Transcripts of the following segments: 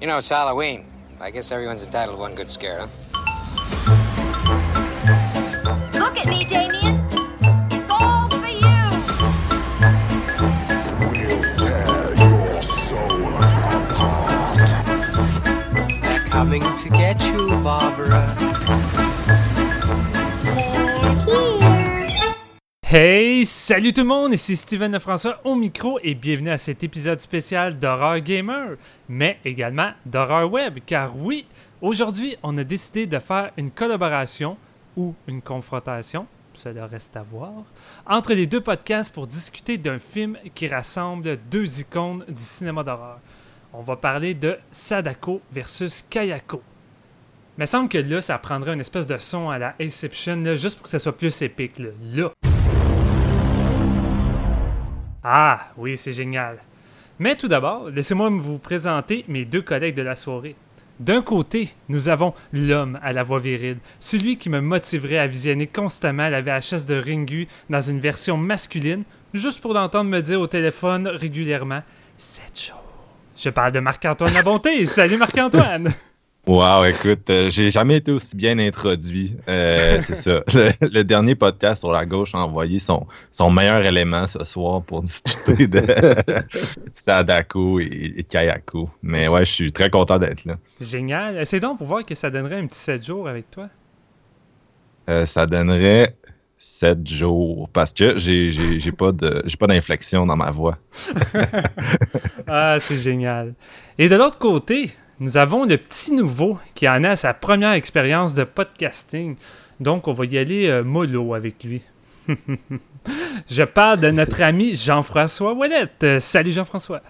You know, it's Halloween. I guess everyone's entitled to one good scare, huh? Look at me, Damien. It's all for you. We'll tear your soul apart. Coming to get you, Barbara. Hey, salut tout le monde, ici Steven François au micro et bienvenue à cet épisode spécial d'Horreur Gamer, mais également d'Horreur Web, car oui, aujourd'hui on a décidé de faire une collaboration ou une confrontation, cela reste à voir, entre les deux podcasts pour discuter d'un film qui rassemble deux icônes du cinéma d'horreur. On va parler de Sadako versus Kayako. Mais semble que là, ça prendrait une espèce de son à la Inception, juste pour que ça soit plus épique. Là. Ah, oui, c'est génial. Mais tout d'abord, laissez-moi vous présenter mes deux collègues de la soirée. D'un côté, nous avons l'homme à la voix virile, celui qui me motiverait à visionner constamment la VHS de Ringu dans une version masculine, juste pour l'entendre me dire au téléphone régulièrement « C'est chaud ». Je parle de Marc-Antoine Labonté. Salut Marc-Antoine! Wow, écoute, euh, j'ai jamais été aussi bien introduit. Euh, c'est ça. Le, le dernier podcast sur la gauche a envoyé son, son meilleur élément ce soir pour discuter de Sadako et, et Kayako. Mais ouais, je suis très content d'être là. Génial. Essaye donc pour voir que ça donnerait un petit 7 jours avec toi. Euh, ça donnerait 7 jours parce que j'ai j'ai- j'ai pas de j'ai pas d'inflexion dans ma voix. Ah, c'est génial. Et de l'autre côté, nous avons le petit nouveau qui en a sa première expérience de podcasting. Donc, on va y aller euh, mollo avec lui. Je parle de notre ami Jean-François Ouellette. Euh, salut Jean-François.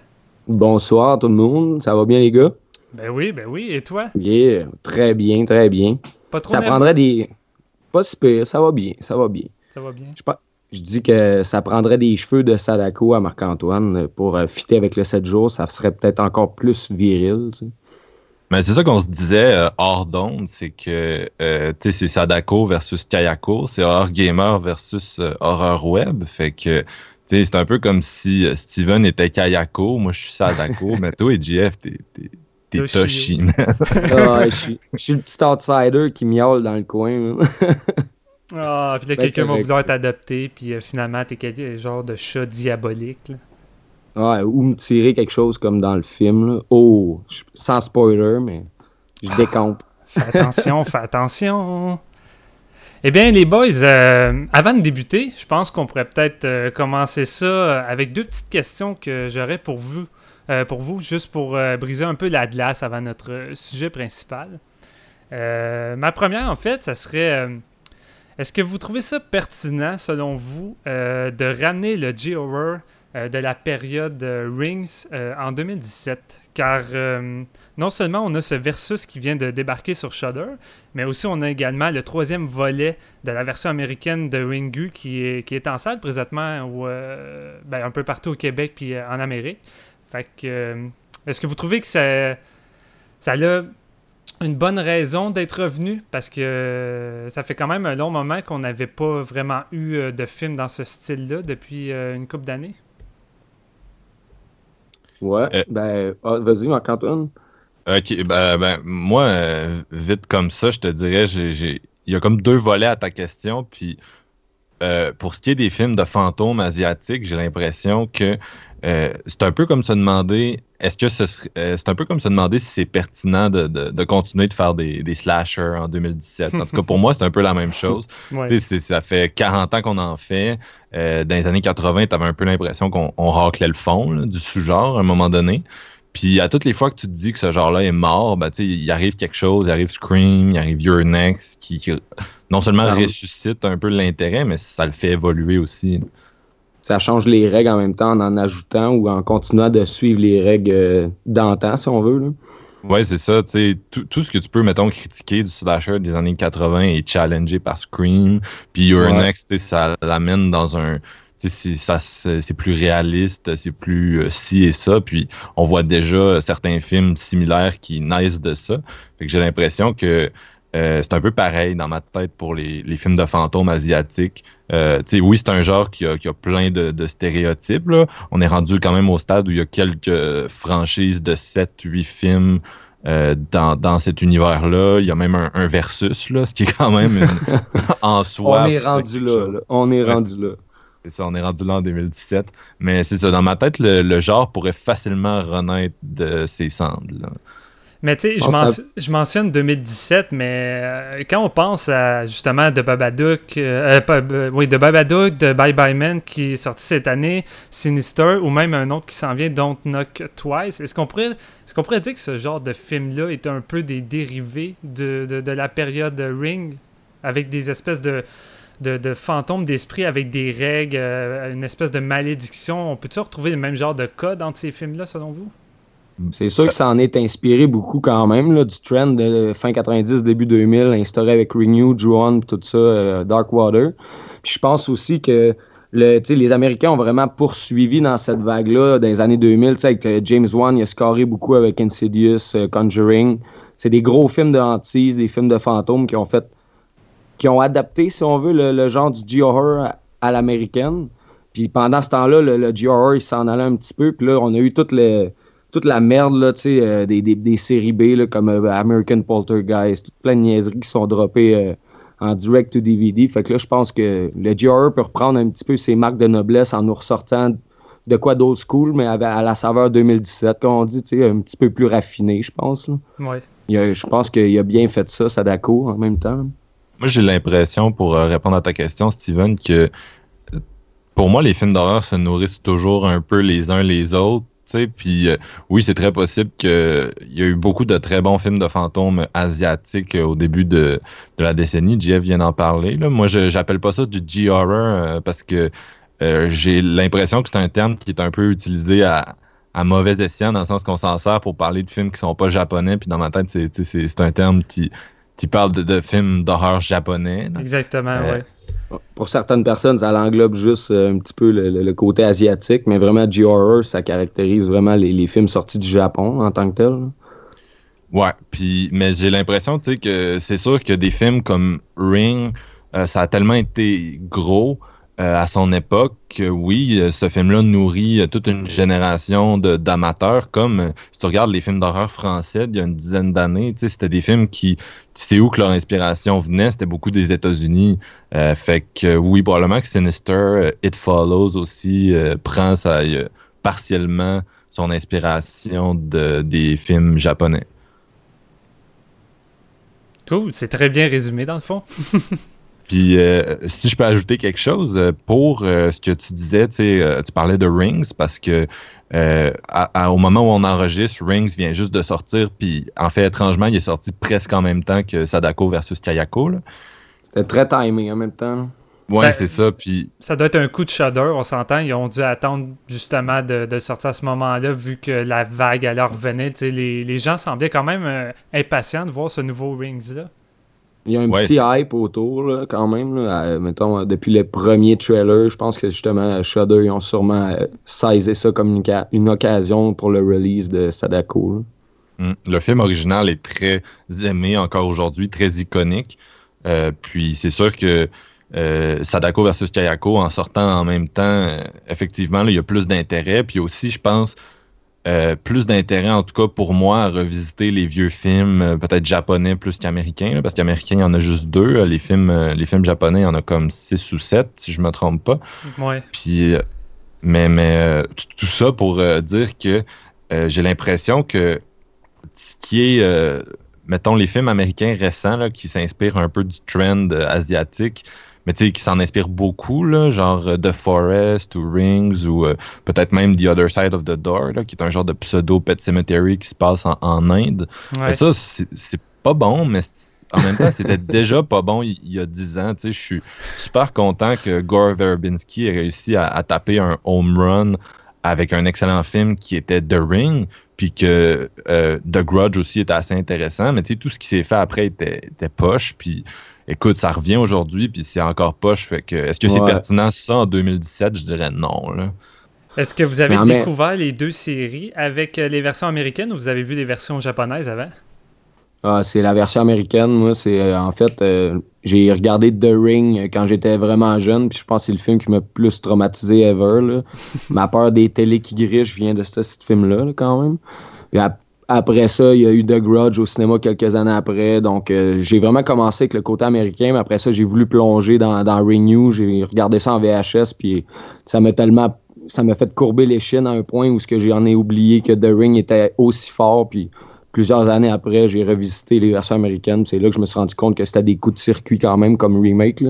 Bonsoir tout le monde, ça va bien les gars? Ben oui, ben oui. Et toi? Yeah, très bien, très bien. Pas trop Ça nerveux? prendrait des... Pas si pire, ça va bien, ça va bien. Ça va bien? Je, dis que ça prendrait des cheveux de Sadako à Marc-Antoine pour euh, fitter avec le 7 jours, ça serait peut-être encore plus viril, tu sais. Mais c'est ça qu'on se disait euh, hors d'onde, c'est que euh, tu sais, c'est Sadako versus Kayako, c'est Horror Gamer versus euh, Horror Web. Fait que tu sais, c'est un peu comme si Steven était Kayako, moi je suis Sadako, mais toi et JF, t'es t'es- t'es Toshi. Ah, je, suis, je suis le petit outsider qui miaule dans le coin. Ah, puis là, Ben quelqu'un va vouloir t'adopter, puis euh, finalement, t'es quel- genre de chat diabolique. là. Ouais, ou me tirer quelque chose comme dans le film. Oh, sans spoiler, mais je décampe. Fais attention, fais attention. Eh bien, les boys, euh, avant de débuter, je pense qu'on pourrait peut-être euh, commencer ça euh, avec deux petites questions que j'aurais pour vous, pour vous, juste pour briser un peu la glace avant notre sujet principal. Ma première, en fait, ça serait est-ce que vous trouvez ça pertinent, selon vous, de ramener le G-Horror de la période euh, Rings euh, en 2017 Car euh, non seulement on a ce versus qui vient de débarquer sur Shudder, mais aussi on a également le troisième volet de la version américaine de Ringu qui est, qui est en salle présentement ben, un peu partout au Québec puis euh, en Amérique. Fait euh, est-ce que vous trouvez que ça, ça a une bonne raison d'être revenu? Parce que euh, ça fait quand même un long moment qu'on n'avait pas vraiment eu euh, de film dans ce style-là depuis euh, une couple d'années. Ouais, Euh. ben, ah, vas-y, Marc-Antoine. Ok, ben, ben, moi, euh, vite comme ça, je te dirais, j'ai, j'ai- il y a comme deux volets à ta question. Puis, euh, pour ce qui est des films de fantômes asiatiques, j'ai l'impression que euh, c'est un peu comme se demander, est-ce que ce serait- euh, c'est un peu comme se demander si c'est pertinent de, de- de continuer de faire des, des slashers en 2017. En tout cas, pour moi, c'est un peu la même chose. Ouais. Ça fait 40 ans qu'on en fait. Euh, dans les années 80, tu avais un peu l'impression qu'on on raclait le fond là, du sous-genre à un moment donné. Puis à toutes les fois que tu te dis que ce genre-là est mort, ben, tu sais, il arrive quelque chose, il arrive Scream, il arrive Your Next, qui, qui non seulement Ah ressuscite un peu l'intérêt, mais ça le fait évoluer aussi. Ça change les règles en même temps en en ajoutant ou en continuant de suivre les règles euh, d'antan, si on veut. Là. Ouais, c'est ça. tu sais, Tout, tout ce que tu peux, mettons, critiquer du slasher des années 80 est challengé par Scream. Puis Your Ouais. Next, ça l'amène dans un. c'est plus réaliste, c'est plus euh, ci et ça. Puis on voit déjà certains films similaires qui naissent de ça. Fait que j'ai l'impression que euh, c'est un peu pareil dans ma tête pour les, les films de fantômes asiatiques. Euh, oui, c'est un genre qui a, qui a plein de, de stéréotypes. Là. On est rendu quand même au stade où il y a quelques franchises de 7-8 films euh, dans, dans cet univers-là. Il y a même un, un versus, là, ce qui est quand même une- en soi. On est rendu là, là. On est Ouais, rendu là. C'est ça, on est rendu là en 2017. Mais c'est ça, dans ma tête, le, le genre pourrait facilement renaître de ses cendres. là. Mais tu sais, je, mention- je mentionne 2017, mais euh, quand on pense à justement The Babadook, euh, euh, oui, The Babadook, de Bye Bye Man qui est sorti cette année, Sinister, ou même un autre qui s'en vient, Don't Knock Twice, est-ce qu'on pourrait, qu'on pourrait dire que ce genre de film-là est un peu des dérivés de, de, de la période Ring, avec des espèces de, de, de fantômes d'esprit avec des règles, euh, une espèce de malédiction? On peut-tu retrouver le même genre de code entre ces films-là, selon vous? C'est sûr que ça en est inspiré beaucoup quand même, là, du trend de fin 90, début 2000, instauré avec Renew, Ju-On, tout ça, euh, Darkwater. Puis je pense aussi que le, les Américains ont vraiment poursuivi dans cette vague-là dans les années 2000. tu sais, Avec euh, James Wan, il a scoré beaucoup avec Insidious, euh, Conjuring. C'est des gros films de hantise, des films de fantômes qui ont fait, qui ont adapté, si on veut, le, le genre du G-horror à, à l'américaine. Puis pendant ce temps-là, le, le G-horror, il s'en allait un petit peu. Puis là, on a eu toutes les toute la merde là, tu sais, euh, des, des, des séries B là, comme euh, American Poltergeist, toute plein de niaiseries qui sont droppées euh, en direct to DVD. Fait que là, je pense que le G-Horror peut reprendre un petit peu ses marques de noblesse en nous ressortant de quoi d'old school, mais à la saveur 2017, comme on dit, tu sais, un petit peu plus raffiné, je pense. là. Ouais. Il a- je pense qu'il a bien fait ça, Sadako, en même temps. Moi, j'ai l'impression, pour répondre à ta question, Steven, que pour moi, les films d'horreur se nourrissent toujours un peu les uns les autres. Puis euh, oui, c'est très possible qu'il y a eu beaucoup de très bons films de fantômes asiatiques euh, au début de, la décennie. Jeff vient d'en parler. Moi, je j'appelle pas ça du G-horror euh, parce que j'ai l'impression que c'est un terme qui est un peu utilisé à, à mauvais escient, dans le sens qu'on s'en sert pour parler de films qui sont pas japonais. Puis dans ma tête, c'est un terme qui, qui parle de, de films d'horreur japonais. là. Exactement, Euh, ouais. Pour certaines personnes, ça l'englobe juste euh, un petit peu le, le- le côté asiatique, mais vraiment, G-Horror, ça caractérise vraiment les, les films sortis du Japon en tant que tel. là. Ouais, puis mais j'ai l'impression tu sais que c'est sûr que des films comme Ring, euh, ça a tellement été gros euh, à son époque que oui, euh, ce film-là nourrit euh, toute une génération d'amateurs. Comme si tu regardes les films d'horreur français d'il y a une dizaine d'années, c'était des films qui, tu sais où que leur inspiration venait, c'était beaucoup des États-Unis. Fait que oui, probablement que Sinister, It Follows aussi prend ça partiellement son inspiration de, des films japonais. Cool, c'est très bien résumé dans le fond. Puis, euh, si je peux ajouter quelque chose, euh, pour euh, ce que tu disais, tu euh, parlais de Rings, parce que euh, à- à- au moment où on enregistre, Rings vient juste de sortir, puis en fait, étrangement, il est sorti presque en même temps que Sadako versus Kayako. C'était très timé en même temps. Ouais, Ben, c'est ça. Puis, Ça doit être un coup de shudder, on s'entend. Ils ont dû attendre justement de, de sortir à ce moment-là, vu que la vague allait revenir. Tu sais, Les, les gens semblaient quand même euh, impatients de voir ce nouveau Rings-là. Il y a un Ouais, petit hype autour, là, quand même. là. Euh, mettons, euh, depuis les premiers trailers, je pense que justement, Shudder, ils ont sûrement euh, saisi ça comme une, ca- une occasion pour le release de Sadako. hum, le film original est très aimé encore aujourd'hui, très iconique. Euh, puis, c'est sûr que euh, Sadako versus Kayako, en sortant en même temps, effectivement, là, il y a plus d'intérêt. Puis aussi, je pense, euh, plus d'intérêt, en tout cas pour moi, à revisiter les vieux films, euh, peut-être japonais plus qu'américains, parce qu'américains, il y en a juste deux. Euh, Les films, euh, les films japonais, il y en a comme six ou sept, si je me trompe pas. Ouais. Puis, mais, tout ça pour dire que j'ai l'impression que ce qui est, mettons, les films américains récents là, qui s'inspirent un peu du trend asiatique, mais tu sais, qui s'en inspirent beaucoup, là, genre euh, The Forest ou Rings ou euh, peut-être même The Other Side of the Door, là, qui est un genre de pseudo Pet Cemetery qui se passe en, en Inde. ouais. Mais ça, c'est pas bon, mais en même temps, c'était déjà pas bon il y a 10 ans. Tu sais, Je suis super content que Gore Verbinski ait réussi à, à taper un home run avec un excellent film qui était The Ring, puis que euh, The Grudge aussi était assez intéressant. Mais tu sais, tout ce qui s'est fait après était, était poche. Puis écoute, ça revient aujourd'hui, puis c'est encore poche. Fait que est-ce que c'est Ouais. pertinent ça en 2017? Je dirais non. Là. Est-ce que vous avez Non, mais- découvert les deux séries avec euh, les versions américaines ou vous avez vu les versions japonaises avant? Ah, c'est la version américaine. Moi, c'est euh, en fait, euh, j'ai regardé The Ring quand j'étais vraiment jeune, puis je pense que c'est le film qui m'a plus traumatisé ever. là. Ma peur des télés qui grichent vient de ce, ce film-là, là, quand même. Puis après ça, il y a eu The Grudge au cinéma quelques années après. Donc, euh, j'ai vraiment commencé avec le côté américain, mais après ça, j'ai voulu plonger dans, Renew. J'ai regardé ça en VHS, puis ça m'a tellement. Ça m'a fait courber les chines à un point où j'en ai oublié que The Ring était aussi fort, puis plusieurs années après, j'ai revisité les versions américaines. C'est là que je me suis rendu compte que c'était des coups de circuit quand même comme remake.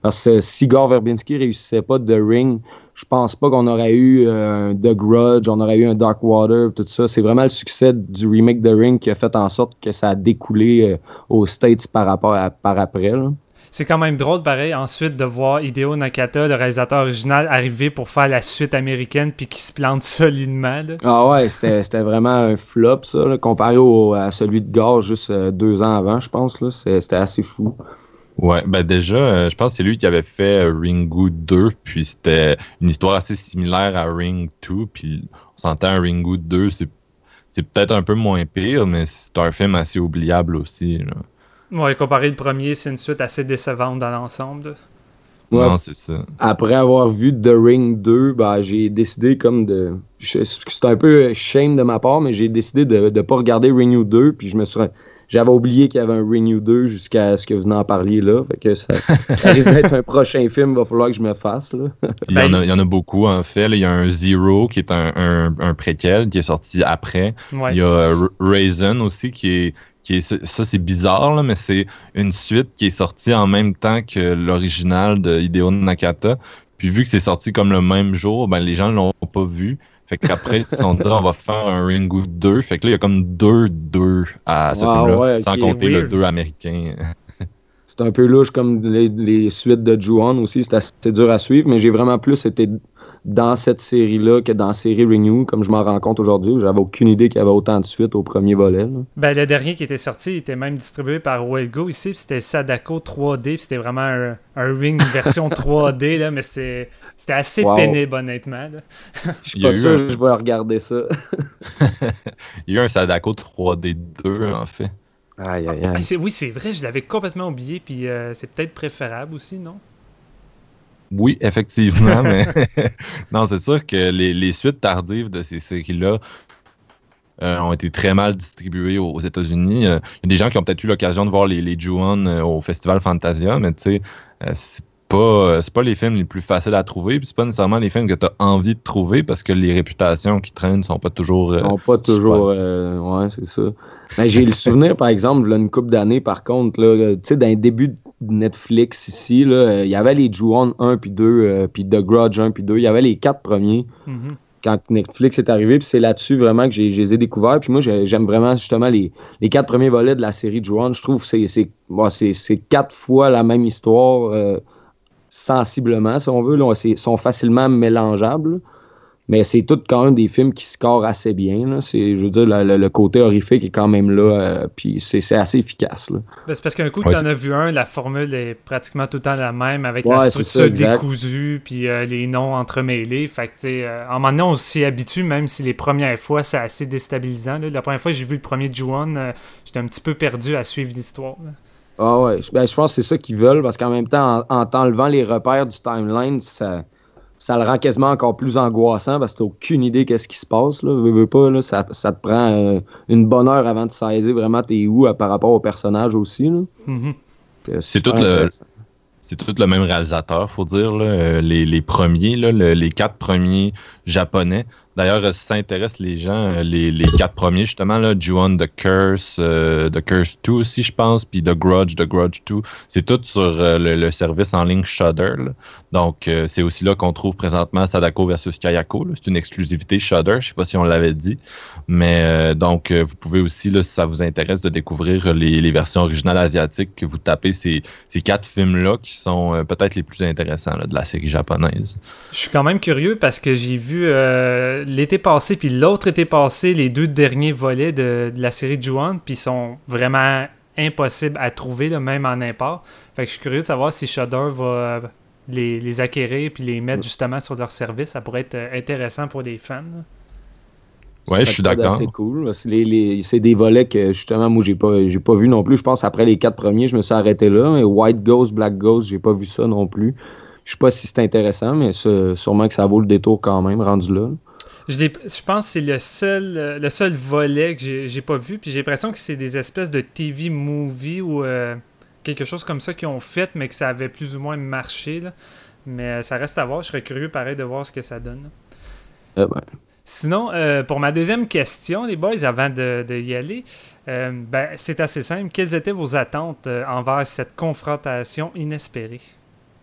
Parce que si Gore Verbinski réussissait pas The Ring, je pense pas qu'on aurait eu euh, un The Grudge, on aurait eu un Dark Water, tout ça. C'est vraiment le succès du remake The Ring qui a fait en sorte que ça a découlé euh, aux States par rapport à, par après. là. C'est quand même drôle, pareil, ensuite de voir Hideo Nakata, le réalisateur original, arriver pour faire la suite américaine puis qui se plante solidement. là. Ah ouais, c'était vraiment un flop, ça, là, comparé au- à celui de Gore juste euh, deux ans avant, je pense. C'était assez fou. Ouais, ben déjà, euh, je pense que c'est lui qui avait fait euh, Ringu 2, puis c'était une histoire assez similaire à Ring 2, puis on s'entend Ringu 2, c'est c'est peut-être un peu moins pire, mais c'est un film assez oubliable aussi. là. Ouais, comparé le premier, c'est une suite assez décevante dans l'ensemble. Ouais. Non, c'est ça. Après avoir vu The Ring 2, ben, j'ai décidé comme de. C'est un peu shame de ma part, mais j'ai décidé de ne pas regarder Renew 2, puis je me suis. J'avais oublié qu'il y avait un Renew 2 jusqu'à ce que vous en parliez là. Fait que ça, ça risque d'être un prochain film, va falloir que je me fasse. Là. Il y, en a, il y en a beaucoup, en fait. là. Il y a un Zero qui est un, un, un préquel qui est sorti après. Ouais. Il y a euh, Raisin aussi qui est. Qui est ça, c'est bizarre, là, mais c'est une suite qui est sortie en même temps que l'original de Hideo Nakata. Puis vu que c'est sorti comme le même jour, ben les gens l'ont pas vu. Fait qu'après, ils se sont dit, on va faire un Ringu 2. Fait que là, il y a comme deux 2 à ce Wow, film-là, ouais, sans compter le weird. 2 américain. C'est un peu louche comme les, les suites de Ju-On aussi. C'est assez dur à suivre, mais j'ai vraiment plus été dans cette série-là que dans la série Renew, comme je m'en rends compte aujourd'hui. J'avais aucune idée qu'il y avait autant de suites au premier volet. là. Ben, le dernier qui était sorti il était même distribué par Wellgo ici, puis c'était Sadako 3D, puis c'était vraiment un, un ring version 3D, là, mais c'était c'était assez Wow. pénible, honnêtement. là. Je suis Il y a pas eu sûr un- que je vais regarder ça. Il y a eu un Sadako 3D 2, en fait. Aïe, aïe, Ah, aïe. oui, c'est vrai, je l'avais complètement oublié, puis euh, c'est peut-être préférable aussi, non? Oui, effectivement, mais non, c'est sûr que les, les suites tardives de ces séries-là euh, ont été très mal distribuées aux, aux États-Unis. Euh, Il y a des gens qui ont peut-être eu l'occasion de voir les, les Ju-On euh, au Festival Fantasia, mais tu sais, c'est pas, c'est pas les films les plus faciles à trouver, puis c'est pas nécessairement les films que tu as envie de trouver parce que les réputations qui traînent sont pas toujours. sont pas toujours. ouais, c'est ça. Mais j'ai le souvenir, par exemple, là, une couple d'années, par contre, là, tu sais, dans les débuts de Netflix ici, euh, il y avait les Ju-On 1 puis 2, euh, puis The Grudge 1 puis 2. Il y avait les quatre premiers Mhm. quand Netflix est arrivé, puis c'est là-dessus vraiment que j'ai, je les ai découverts. Puis moi, j'ai- j'aime vraiment justement les, les quatre premiers volets de la série. Je trouve que c'est, bon, quatre fois la même histoire, euh, sensiblement, si on veut. Là, sont facilement mélangeables. Mais c'est tout quand même des films qui scorent assez bien. Là. C'est, je veux dire, le, le- le côté horrifique est quand même là. euh, puis c'est, c'est assez efficace. Là. Ben, c'est parce qu'un coup Ouais, que t'en as vu un, la formule est pratiquement tout le temps la même, avec Ouais, la structure ça, décousue, puis euh, les noms entremêlés. Fait que, tu sais, euh, en moment donné, on s'y habitue, même si les premières fois, c'est assez déstabilisant. là. La première fois que j'ai vu le premier Ju-On, euh, j'étais un petit peu perdu à suivre l'histoire. Ah ouais, je, ben, je pense que c'est ça qu'ils veulent parce qu'en même temps, en, en t'enlevant les repères du timeline, ça, ça le rend quasiment encore plus angoissant parce que t'as aucune idée qu'est-ce qui se passe. Là. Veux, veux pas, là, ça, ça te prend euh, une bonne heure avant de saisir vraiment t'es où euh, par rapport au personnage aussi. là. Mhm. Euh, C'est tout le-. C'est tout le même réalisateur, faut dire. là. Les, les premiers, là, le- les quatre premiers japonais. D'ailleurs, euh, si ça intéresse les gens, euh, les, les quatre premiers, justement, là, Ju-On, The Curse, euh, The Curse 2 aussi, je pense, puis The Grudge, The Grudge 2, c'est tout sur le, le service en ligne Shudder. là. Donc, c'est aussi là qu'on trouve présentement Sadako versus Kayako. C'est une exclusivité Shudder, je sais pas si on l'avait dit. Mais donc, vous pouvez aussi, là, si ça vous intéresse, de découvrir les, les versions originales asiatiques, que vous tapez ces, ces quatre films-là qui sont peut-être les plus intéressants de la série japonaise. Je suis quand même curieux parce que j'ai vu euh, l'été passé puis l'autre été passé les deux derniers volets de, de la série Ju-On puis ils sont vraiment impossibles à trouver là, même en import. Fait que je suis curieux de savoir si Shudder va euh, les, les acquérir puis les mettre justement sur leur service. Ça pourrait être euh, intéressant pour les fans. là. Ouais, je suis d'accord. C'est cool. C'est les- les- c'est des volets que justement, moi, j'ai pas, j'ai pas vu non plus. Je pense après les quatre premiers, je me suis arrêté là. Mais White Ghost, Black Ghost, j'ai pas vu ça non plus. Je sais pas si c'est intéressant, mais sûrement que ça vaut le détour quand même, rendu là. Je, pense que c'est le seul, euh, le seul volet que j'ai pas vu. Puis j'ai l'impression que c'est des espèces de TV movie ou euh, quelque chose comme ça qu'ils ont fait, mais que ça avait plus ou moins marché. là. Mais euh, ça reste à voir. Je serais curieux pareil de voir ce que ça donne. Euh, ben, Sinon, euh, pour ma deuxième question, les boys, avant de, de y aller, ben, c'est assez simple. Quelles étaient vos attentes envers cette confrontation inespérée?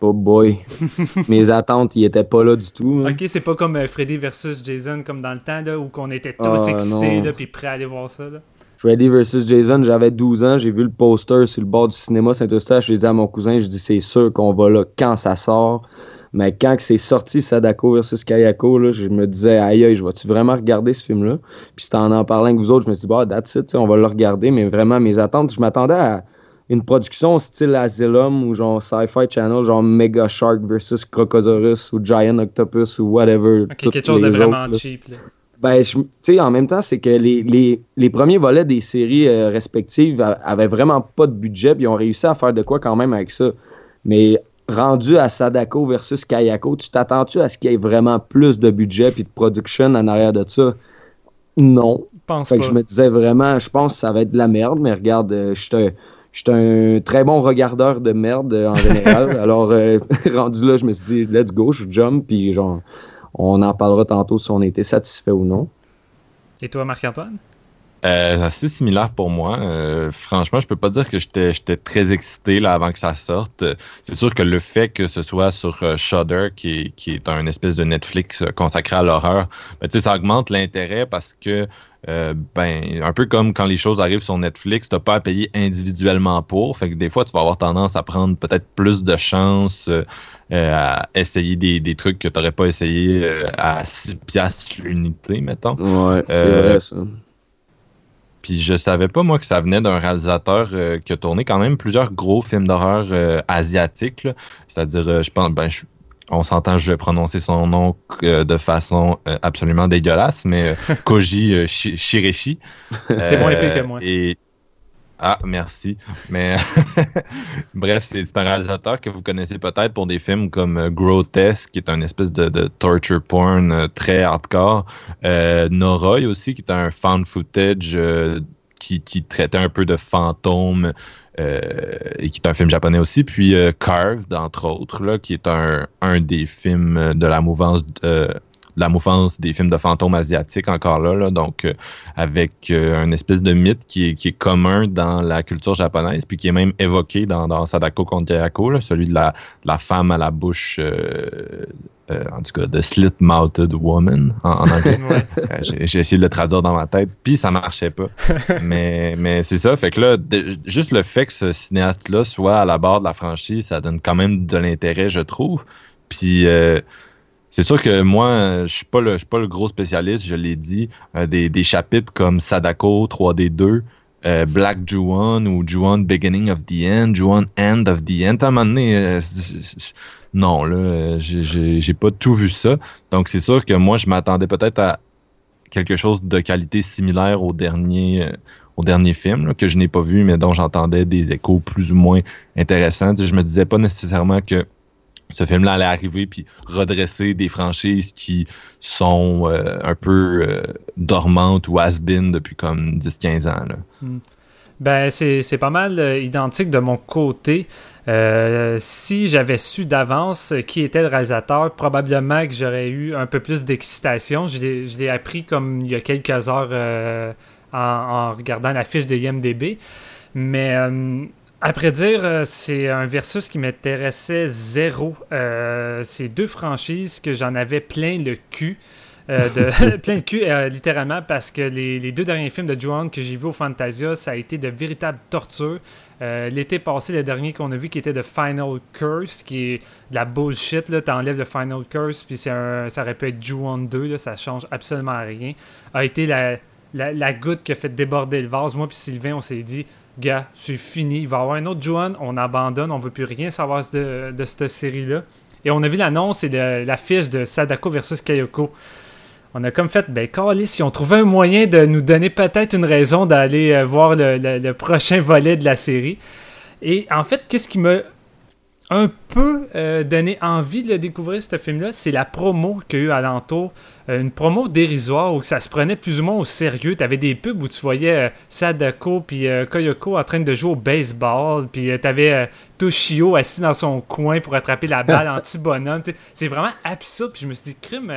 Oh boy. Mes attentes, ils étaient pas là du tout. hein. Ok, c'est pas comme euh, Freddy versus Jason comme dans le temps là, où qu'on était tous Ah, excités là, puis prêts à aller voir ça. Là. Freddy vs. Jason, j'avais 12 ans, j'ai vu le poster sur le bord du cinéma Saint-Eustache, j'ai dit à mon cousin, je dis c'est sûr qu'on va là quand ça sort. Mais quand c'est sorti Sadako vs. Kayako, là, je me disais aïe aïe, je vais-tu vraiment regarder ce film-là? Puis c'était en en parlant avec vous autres, je me suis dit, bah, that's it, tu sais, on va le regarder, mais vraiment mes attentes, je m'attendais à une production style Asylum ou genre Sci-Fi Channel, genre Mega Shark vs. Crocodilus ou Giant Octopus ou whatever. Ok, toutes quelque chose de vraiment autres, cheap. Là. Ben, tu sais, en même temps, c'est que les, les, les premiers volets des séries euh, respectives avaient vraiment pas de budget, puis ils ont réussi à faire de quoi quand même avec ça. Mais rendu à Sadako versus Kayako, tu t'attends-tu à ce qu'il y ait vraiment plus de budget puis de production en arrière de ça? Non. Je pense Fait pas. que je me disais vraiment, je pense que ça va être de la merde, mais regarde, euh, je suis un- je suis un très bon regardeur de merde euh, en général. Alors, euh, rendu là, je me suis dit, let's go, je jump, puis genre, on en parlera tantôt si on était satisfait ou non. Et toi, Marc-Antoine? Euh, assez similaire pour moi. Euh, franchement, je peux pas dire que j'étais très excité là, avant que ça sorte. C'est sûr que le fait que ce soit sur euh, Shudder, qui est, qui est un espèce de Netflix consacré à l'horreur, ben, tu sais, ça augmente l'intérêt parce que, euh, ben, un peu comme quand les choses arrivent sur Netflix, t'as pas à payer individuellement pour. Fait que des fois, tu vas avoir tendance à prendre peut-être plus de chance euh, euh, à essayer des, des trucs que t'aurais pas essayé euh, à 6 piastres l'unité, mettons. Ouais, c'est vrai ça. Puis je savais pas, moi, que ça venait d'un réalisateur qui a tourné quand même plusieurs gros films d'horreur asiatiques. C'est-à-dire, je pense, ben, je- on s'entend, je vais prononcer son nom euh, de façon euh, absolument dégueulasse, mais euh, Koji euh, Shi- Shireshi. C'est moins épais que moi. Et... Ah, merci. Mais bref, c'est un réalisateur que vous connaissez peut-être pour des films comme Grotesque, qui est un espèce de, de torture porn très hardcore. Noroi aussi, qui est un found footage qui, qui traitait un peu de fantômes et qui est un film japonais aussi. Puis euh, Carved, entre autres, qui est un, un des films de la mouvance euh, de la mouvance des films de fantômes asiatiques encore là, là. donc euh, avec euh, un espèce de mythe qui est, qui est commun dans la culture japonaise, puis qui est même évoqué dans, dans Sadako là, celui de la, de la femme à la bouche, euh, euh, en tout cas, de slit-mouthed woman en, en anglais. J'ai essayé de le traduire dans ma tête, puis ça marchait pas. mais mais c'est ça, fait que là, de- juste le fait que ce cinéaste-là soit à la barre de la franchise, ça donne quand même de l'intérêt, je trouve. Puis c'est sûr que moi, je suis pas le, suis pas le gros spécialiste, je l'ai dit, euh, des, chapitres comme Sadako 3D2, euh, Black Juon ou Juon Beginning of the End, Juon End of the End. À un moment donné, euh, non, là, j'ai- pas tout vu ça. Donc c'est sûr que moi, je m'attendais peut-être à quelque chose de qualité similaire au dernier, au dernier film, que je n'ai pas vu, mais dont j'entendais des échos plus ou moins intéressants. Je me disais pas nécessairement que ce film-là allait arriver puis redresser des franchises qui sont euh, un peu euh, dormantes ou has-been depuis comme 10-15 ans. Là. Ben, c'est pas mal euh, identique de mon côté. Si j'avais su d'avance qui était le réalisateur, probablement que j'aurais eu un peu plus d'excitation. Je l'ai appris comme il y a quelques heures en, regardant la fiche de IMDB. Mais après dire, euh, c'est un versus qui m'intéressait zéro. Euh, c'est deux franchises que j'en avais plein le cul. euh, de, plein de cul, euh, littéralement, parce que les, les deux derniers films de Joan que j'ai vus au Fantasia, ça a été de véritables tortures. Euh, L'été passé, le dernier qu'on a vu qui était de Final Curse, qui est de la bullshit, là, t'enlèves le Final Curse, puis c'est un, ça aurait pu être Ju-On 2, là, ça change absolument rien, a été la, la, la goutte qui a fait déborder le vase. Moi puis Sylvain, on s'est dit, gars, c'est fini, il va y avoir un autre Ju-On, on abandonne, on veut plus rien savoir de, de cette série-là. Et on a vu l'annonce et l'affiche de Sadako versus Kayoko. on a comme fait, ben, Carlis, ils ont trouvé un moyen de nous donner peut-être une raison d'aller euh, voir le, le- le prochain volet de la série. Et en fait, qu'est-ce qui m'a un peu euh, donné envie de le découvrir, ce film-là, c'est la promo qu'il y a eu alentour. Euh, une promo dérisoire où ça se prenait plus ou moins au sérieux. Tu avais des pubs où tu voyais euh, Sadako puis euh, Koyoko en train de jouer au baseball. Puis tu avais Toshio assis dans son coin pour attraper la balle anti-bonhomme. C'est vraiment absurde. Puis je me suis dit, crime,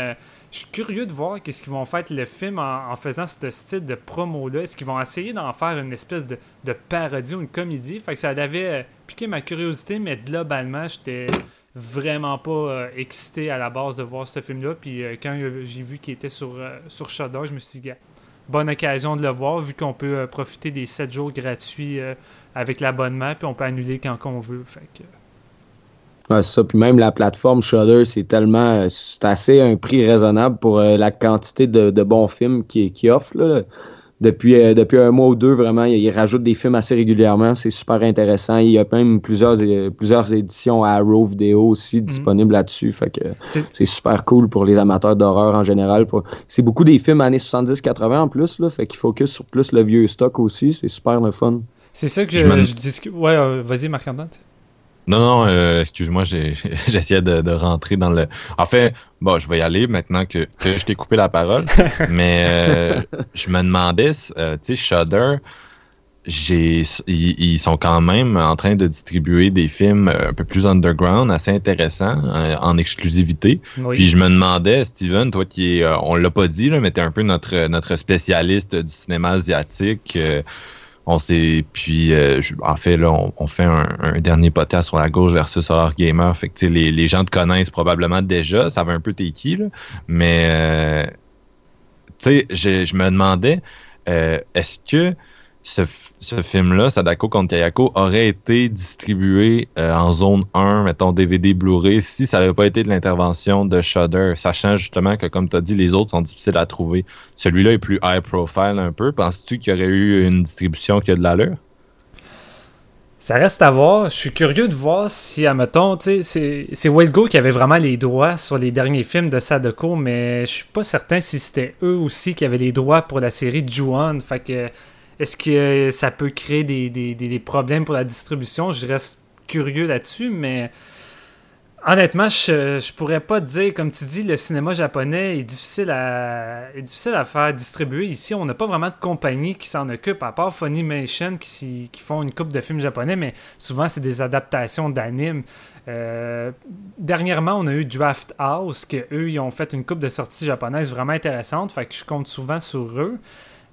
je suis curieux de voir qu'est-ce qu'ils vont faire le film en, faisant ce style de promo-là. Est-ce qu'ils vont essayer d'en faire une espèce de, parodie ou une comédie? Fait que ça avait euh, piqué ma curiosité, mais globalement, j'étais vraiment pas euh, excité à la base de voir ce film-là. Puis euh, quand j'ai vu qu'il était sur, sur Shudder, je me suis dit, bonne occasion de le voir, vu qu'on peut profiter des 7 jours gratuits avec l'abonnement, puis on peut annuler quand on veut. Ouais, c'est ça. Puis même la plateforme Shudder, c'est tellement. C'est assez un prix raisonnable pour euh, la quantité de, de bons films qu'ils qui offrent. là. Depuis, euh, depuis un mois ou deux, vraiment, ils, ils rajoutent des films assez régulièrement. C'est super intéressant. Il y a même plusieurs, euh, plusieurs éditions à Arrow Vidéo aussi disponibles là-dessus. Fait que c'est- super cool pour les amateurs d'horreur en général. Pour- C'est beaucoup des films années 70-80 en plus. Là, fait qu'ils focus sur plus le vieux stock aussi. C'est super le fun. c'est ça que je, Je je discute. Ouais, euh, vas-y, Marc-Antoine. Non, non, euh, excuse-moi, j'essayais de, de rentrer dans le. En fait, bon, je vais y aller maintenant que, que je t'ai coupé la parole. mais euh, je me demandais, euh, tu sais, Shudder, ils, ils sont quand même en train de distribuer des films un peu plus underground, assez intéressants, en exclusivité. Oui. Puis je me demandais, Steven, toi qui euh, on l'a pas dit, là, mais t'es un peu notre, notre spécialiste du cinéma asiatique. On s'est, puis euh, en fait là, on, fait un, dernier podcast sur la gauche versus Horror Gamer. Fait que les, les gens te connaissent probablement déjà, ça va un peu t'es qui là, mais euh, tu sais, je, je me demandais, euh, est-ce que ce, film-là, Sadako contre Kayako, aurait été distribué euh, en zone 1, mettons DVD Blu-ray, si ça n'avait pas été de l'intervention de Shudder, sachant justement que, comme tu as dit, les autres sont difficiles à trouver. Celui-là est plus high profile un peu. Penses-tu qu'il y aurait eu une distribution qui a de l'allure? Ça reste à voir. Je suis curieux de voir si, admettons, c'est- Wildgo qui avait vraiment les droits sur les derniers films de Sadako, mais je suis pas certain si c'était eux aussi qui avaient les droits pour la série Ju-On. Fait que, est-ce que ça peut créer des, problèmes pour la distribution? Je reste curieux là-dessus, mais honnêtement, je, je pourrais pas dire, comme tu dis, le cinéma japonais est difficile à, est faire distribuer. Ici, on n'a pas vraiment de compagnie qui s'en occupe, à part Funimation qui, qui font une coupe de films japonais, mais souvent c'est des adaptations d'animes. Euh, dernièrement, on a eu Draft House, que eux, ils ont fait une coupe de sorties japonaises vraiment intéressante, fait que je compte souvent sur eux.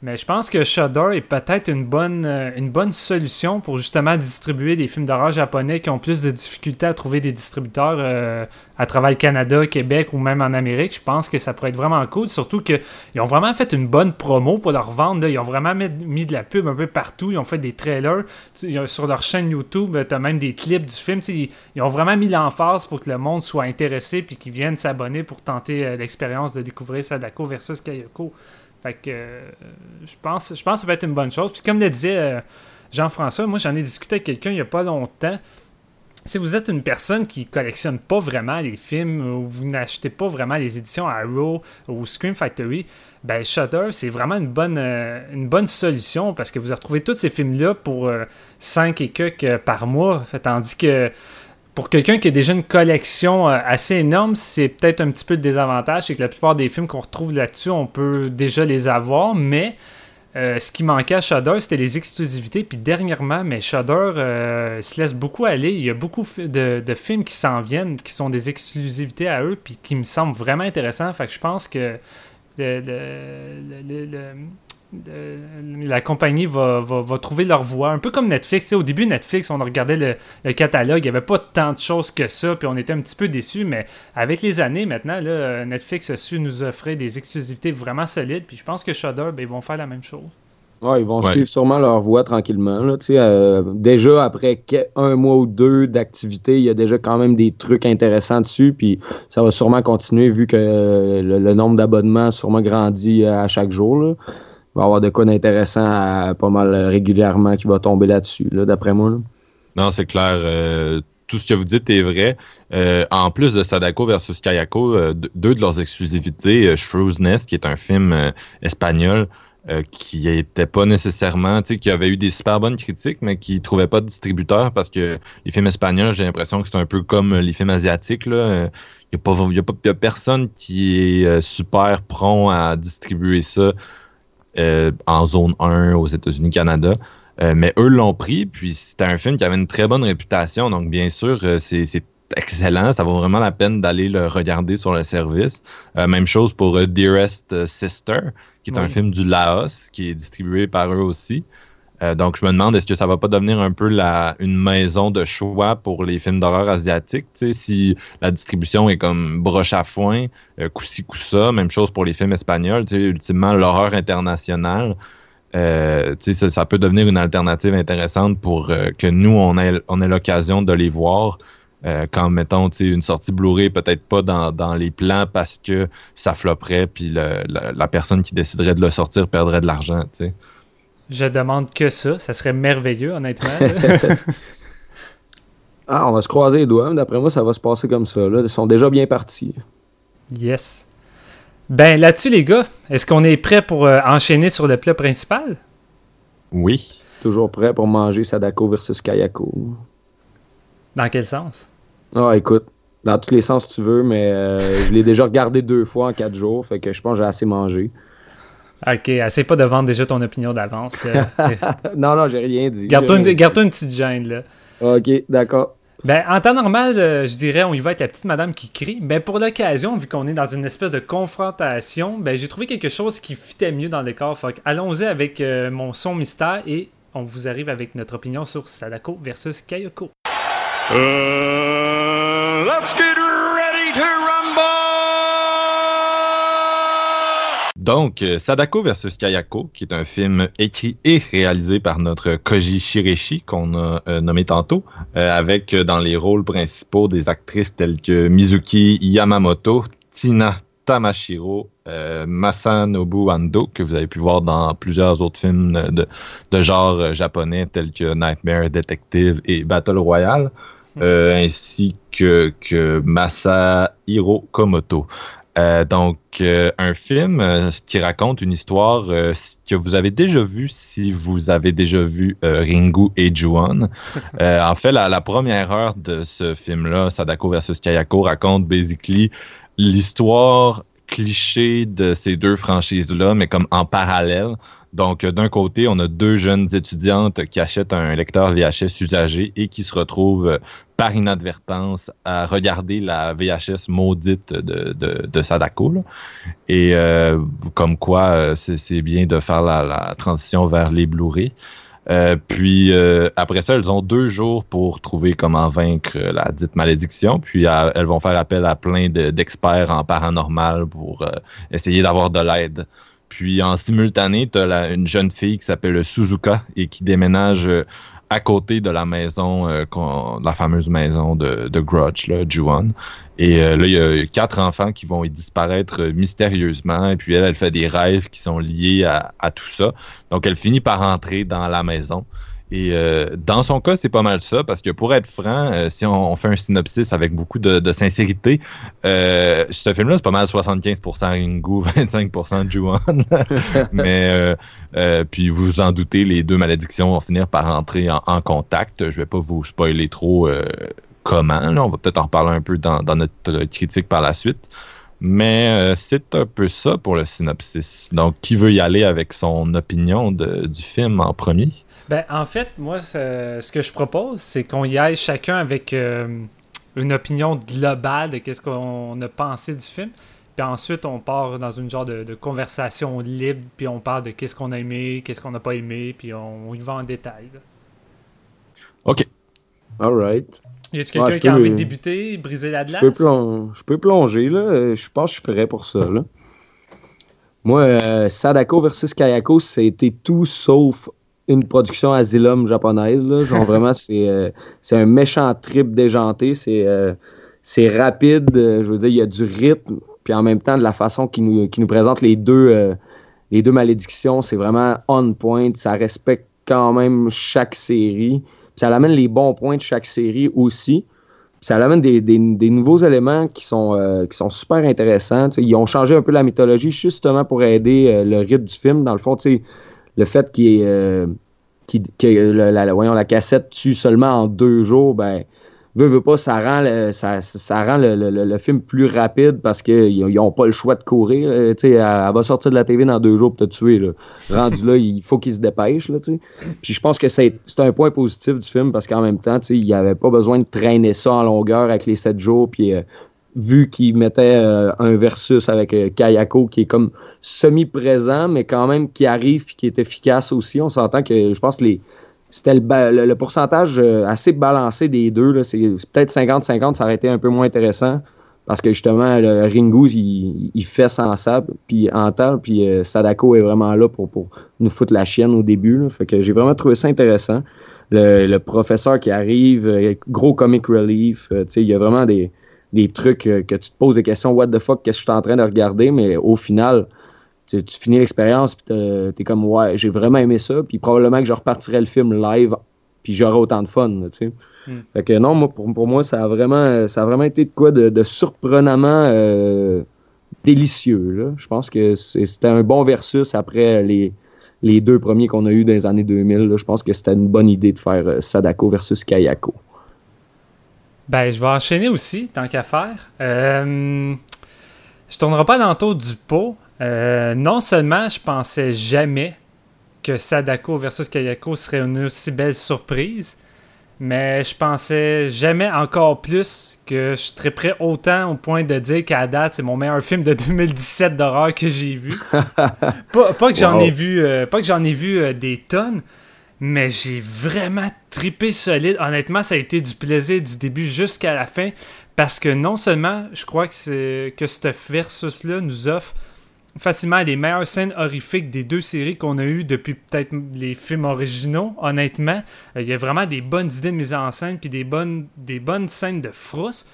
Mais je pense que Shudder est peut-être une bonne, euh, une bonne solution pour justement distribuer des films d'horreur japonais qui ont plus de difficultés à trouver des distributeurs euh, à travers le Canada, Québec ou même en Amérique. Je pense que ça pourrait être vraiment cool, surtout qu'ils ont vraiment fait une bonne promo pour leur vendre. là. Ils ont vraiment mis, de la pub un peu partout. Ils ont fait des trailers. Sur leur chaîne YouTube, tu as même des clips du film. Ils, ont vraiment mis l'emphase pour que le monde soit intéressé puis qu'ils viennent s'abonner pour tenter euh, l'expérience de découvrir Sadako versus Kayoko. Fait euh, je pense, je pense que ça va être une bonne chose. Puis comme le disait euh, Jean-François, moi j'en ai discuté avec quelqu'un il n'y a pas longtemps. Si vous êtes une personne qui collectionne pas vraiment les films ou vous n'achetez pas vraiment les éditions Arrow ou Scream Factory, ben Shudder c'est vraiment une bonne, euh, une bonne solution parce que vous retrouvez tous ces films-là pour 5 et quelques par mois. Tandis que pour quelqu'un qui a déjà une collection euh, assez énorme, c'est peut-être un petit peu le désavantage, c'est que la plupart des films qu'on retrouve là-dessus, on peut déjà les avoir, mais euh, ce qui manquait à Shudder, c'était les exclusivités. Puis dernièrement, mais Shudder euh, se laisse beaucoup aller. Il y a beaucoup de, de films qui s'en viennent, qui sont des exclusivités à eux, puis qui me semblent vraiment intéressants. Fait que je pense que le- le- la compagnie va, va- va trouver leur voie. Un peu comme Netflix. Tu sais, au début, Netflix, on regardait le, le catalogue, il n'y avait pas tant de choses que ça, puis on était un petit peu déçus, mais avec les années maintenant, là, Netflix a su nous offrir des exclusivités vraiment solides, puis je pense que Shudder, ben, ils vont faire la même chose. Ouais, ils vont Ouais. suivre sûrement leur voie tranquillement. Là, Tu sais, euh, déjà, après un mois ou deux d'activité, il y a déjà quand même des trucs intéressants dessus. Puis ça va sûrement continuer vu que euh, le, le nombre d'abonnements a sûrement grandi euh, à chaque jour. Là. Va avoir de quoi d'intéressant pas mal euh, régulièrement qui va tomber là-dessus, là, d'après moi. Non, c'est clair. euh, tout ce que vous dites est vrai. Euh, en plus de Sadako versus Kayako, deux de leurs exclusivités, Shrew's Nest, qui est un film espagnol qui n'était pas nécessairement, tu sais, qui avait eu des super bonnes critiques, mais qui ne trouvait pas de distributeur parce que les films espagnols, j'ai l'impression que c'est un peu comme les films asiatiques. Il n'y a, a personne qui est super prompt à distribuer ça euh, en zone 1 aux États-Unis, Canada. Euh, mais eux l'ont pris, puis c'était un film qui avait une très bonne réputation. Donc, bien sûr, euh, c'est excellent. Ça vaut vraiment la peine d'aller le regarder sur le service. Euh, même chose pour Dearest Sister, qui est un film du Laos, qui est distribué par eux aussi. Euh, donc, je me demande, est-ce que ça va pas devenir un peu la, une maison de choix pour les films d'horreur asiatiques? Si la distribution est comme broche à foin, euh, coup-ci, coup-ça, même chose pour les films espagnols. Ultimement, l'horreur internationale, euh, ça, peut devenir une alternative intéressante pour euh, que nous, on ait, on ait l'occasion de les voir. quand, mettons, une sortie Blu-ray, peut-être pas dans, dans les plans parce que ça flopperait, puis la, personne qui déciderait de le sortir perdrait de l'argent. Je demande que ça. Ça serait merveilleux, honnêtement. là. Ah, on va se croiser les doigts. D'après moi, ça va se passer comme ça. Là. Ils sont déjà bien partis. yes. Ben là-dessus, les gars, est-ce qu'on est prêt pour euh, enchaîner sur le plat principal? Oui. Toujours prêt pour manger Sadako versus Kayako. Dans quel sens? Ah, écoute, dans tous les sens tu veux, mais euh, je l'ai déjà regardé deux fois en quatre jours, fait que je pense que j'ai assez mangé. Ok, essaie pas de vendre déjà ton opinion d'avance. non, non, j'ai rien dit. Garde-toi une, petite gêne, là. Ok, d'accord. Ben, en temps normal, euh, je dirais, on y va avec la petite madame qui crie. Ben, pour l'occasion, vu qu'on est dans une espèce de confrontation, ben, j'ai trouvé quelque chose qui fitait mieux dans le corps. Allons-y avec euh, mon son mystère et on vous arrive avec notre opinion sur Sadako versus Kayoko. Uh, let's get Donc, euh, Sadako versus Kayako, qui est un film écrit et réalisé par notre Koji Shireshi, qu'on a euh, nommé tantôt, euh, avec dans les rôles principaux des actrices telles que Mizuki Yamamoto, Tina Tamashiro, euh, Masanobu Ando, que vous avez pu voir dans plusieurs autres films de, de genre japonais tels que Nightmare Detective et Battle Royale, euh, ainsi que, que Masahiro Komoto. Euh, donc, euh, un film euh, qui raconte une histoire que vous avez déjà vue si vous avez déjà vu Ringu et. Euh, en fait, la, la première heure de ce film-là, Sadako versus Kayako, raconte basically l'histoire cliché de ces deux franchises-là, mais comme en parallèle. Donc, d'un côté, on a deux jeunes étudiantes qui achètent un lecteur VHS usagé et qui se retrouvent euh, par inadvertance à regarder la VHS maudite de, Sadako. Et euh, comme quoi, euh, c'est bien de faire la, transition vers les Blu-ray. Puis après ça, elles ont deux jours pour trouver comment vaincre la dite malédiction. Puis elles vont faire appel à plein de- d'experts en paranormal pour essayer d'avoir de l'aide. Puis en simultané, tu as une jeune fille qui s'appelle Suzuka et qui déménage euh, à côté de la maison, euh, la fameuse maison de, Grudge, là, Juon. Et euh, là, il y a quatre enfants qui vont y disparaître mystérieusement. Et puis elle, elle fait des rêves qui sont liés à tout ça. Donc elle finit par entrer dans la maison. Et euh, dans son cas, c'est pas mal ça, parce que pour être franc, euh, si on, on fait un synopsis avec beaucoup de, de sincérité, euh, ce film-là, c'est pas mal 75% Ringu, 25% Juon. Mais euh, euh, puis vous vous en doutez, les deux malédictions vont finir par entrer en, en contact. Je vais pas vous spoiler trop euh, comment. là. On va peut-être en reparler un peu dans, dans notre critique par la suite. Mais euh, c'est un peu ça pour le synopsis. Donc, qui veut y aller avec son opinion de- du film en premier? Ben, en fait, moi, ce que je propose, c'est qu'on y aille chacun avec euh, une opinion globale de qu'est-ce qu'on a pensé du film. Puis ensuite, on part dans une genre de, de conversation libre, puis on parle de qu'est-ce qu'on a aimé, qu'est-ce qu'on n'a pas aimé, puis on, y va en détail. là. OK. Alright. Y a-tu quelqu'un Ouais, qui a envie de débuter, briser la Je glace? peux, je peux plonger, là. Je pense que je suis prêt pour ça, là. Moi, euh, Sadako versus Kayako, c'était tout sauf une production Asylum japonaise, là. Genre, vraiment, c'est euh, c'est un méchant trip déjanté. C'est euh, c'est rapide. je veux dire, il y a du rythme. Puis en même temps, de la façon qu'il nous, qu'il nous présente les deux, les deux malédictions, c'est vraiment on point. Ça respecte quand même chaque série. Ça amène les bons points de chaque série aussi. ça amène des, nouveaux éléments qui sont, euh, qui sont super intéressants. Ils ont changé un peu la mythologie justement pour aider euh, le rythme du film. Dans le fond, le fait qu'il euh, la, la cassette tue seulement en deux jours, ben, veut, veut pas, ça rend le, ça, rend le, film plus rapide parce qu'ils n'ont pas le choix de courir. Euh, elle, elle va sortir de la TV dans deux jours pour te tuer. Là. Rendu là, il faut qu'ils se dépêchent. Là. Puis je pense que c'est un point positif du film parce qu'en même temps, il n'y avait pas besoin de traîner ça en longueur avec les sept jours. Puis euh, vu qu'il mettait euh, un versus avec Kayako qui est comme semi-présent, mais quand même qui arrive puis qui est efficace aussi, on s'entend que je pense que les. C'était le, le- pourcentage euh, assez balancé des deux. C'est peut-être 50-50, ça aurait été un peu moins intéressant. Parce que justement, le il, fait sans sable, puis en temps, puis euh, Sadako est vraiment là pour, pour nous foutre la chienne au début. Fait que j'ai vraiment trouvé ça intéressant. Le, professeur qui arrive, euh, gros comic relief, il y a vraiment des, des trucs que tu te poses des questions, what the fuck, qu'est-ce que je suis en train de regarder, mais au final, tu, tu finis l'expérience, puis t'es- t'es comme, ouais, j'ai vraiment aimé ça, puis probablement que je repartirais le film live, puis j'aurais autant de fun, tu sais. Mm. Fait que non, moi, pour, pour moi, ça a vraiment, ça a vraiment été de quoi de, de surprenamment euh, délicieux. Là. Je pense que c'était un bon versus après les, les deux premiers qu'on a eu dans les années 2000. là. Je pense que c'était une bonne idée de faire euh, Sadako versus Kayako. Ben, je vais enchaîner aussi, tant qu'à faire. Euh, je tournerai pas dans le tour du pot. Euh, non seulement je pensais jamais que Sadako versus Kayako serait une aussi belle surprise, mais je pensais jamais encore plus que je prêt autant au point de dire qu'à date, c'est mon meilleur film de 2017 d'horreur que j'ai vu. pas, pas que j'en Wow. ai vu, euh, pas que j'en ai vu euh, des tonnes, mais j'ai vraiment tripé solide. Honnêtement, ça a été du plaisir du début jusqu'à la fin. Parce que non seulement je crois que, c'est, que ce versus-là nous offre facilement les meilleures scènes horrifiques des deux séries qu'on a eues depuis peut-être les films originaux, honnêtement. Euh, Il y a vraiment des bonnes idées de mise en scène puis des bonnes, scènes de frousse.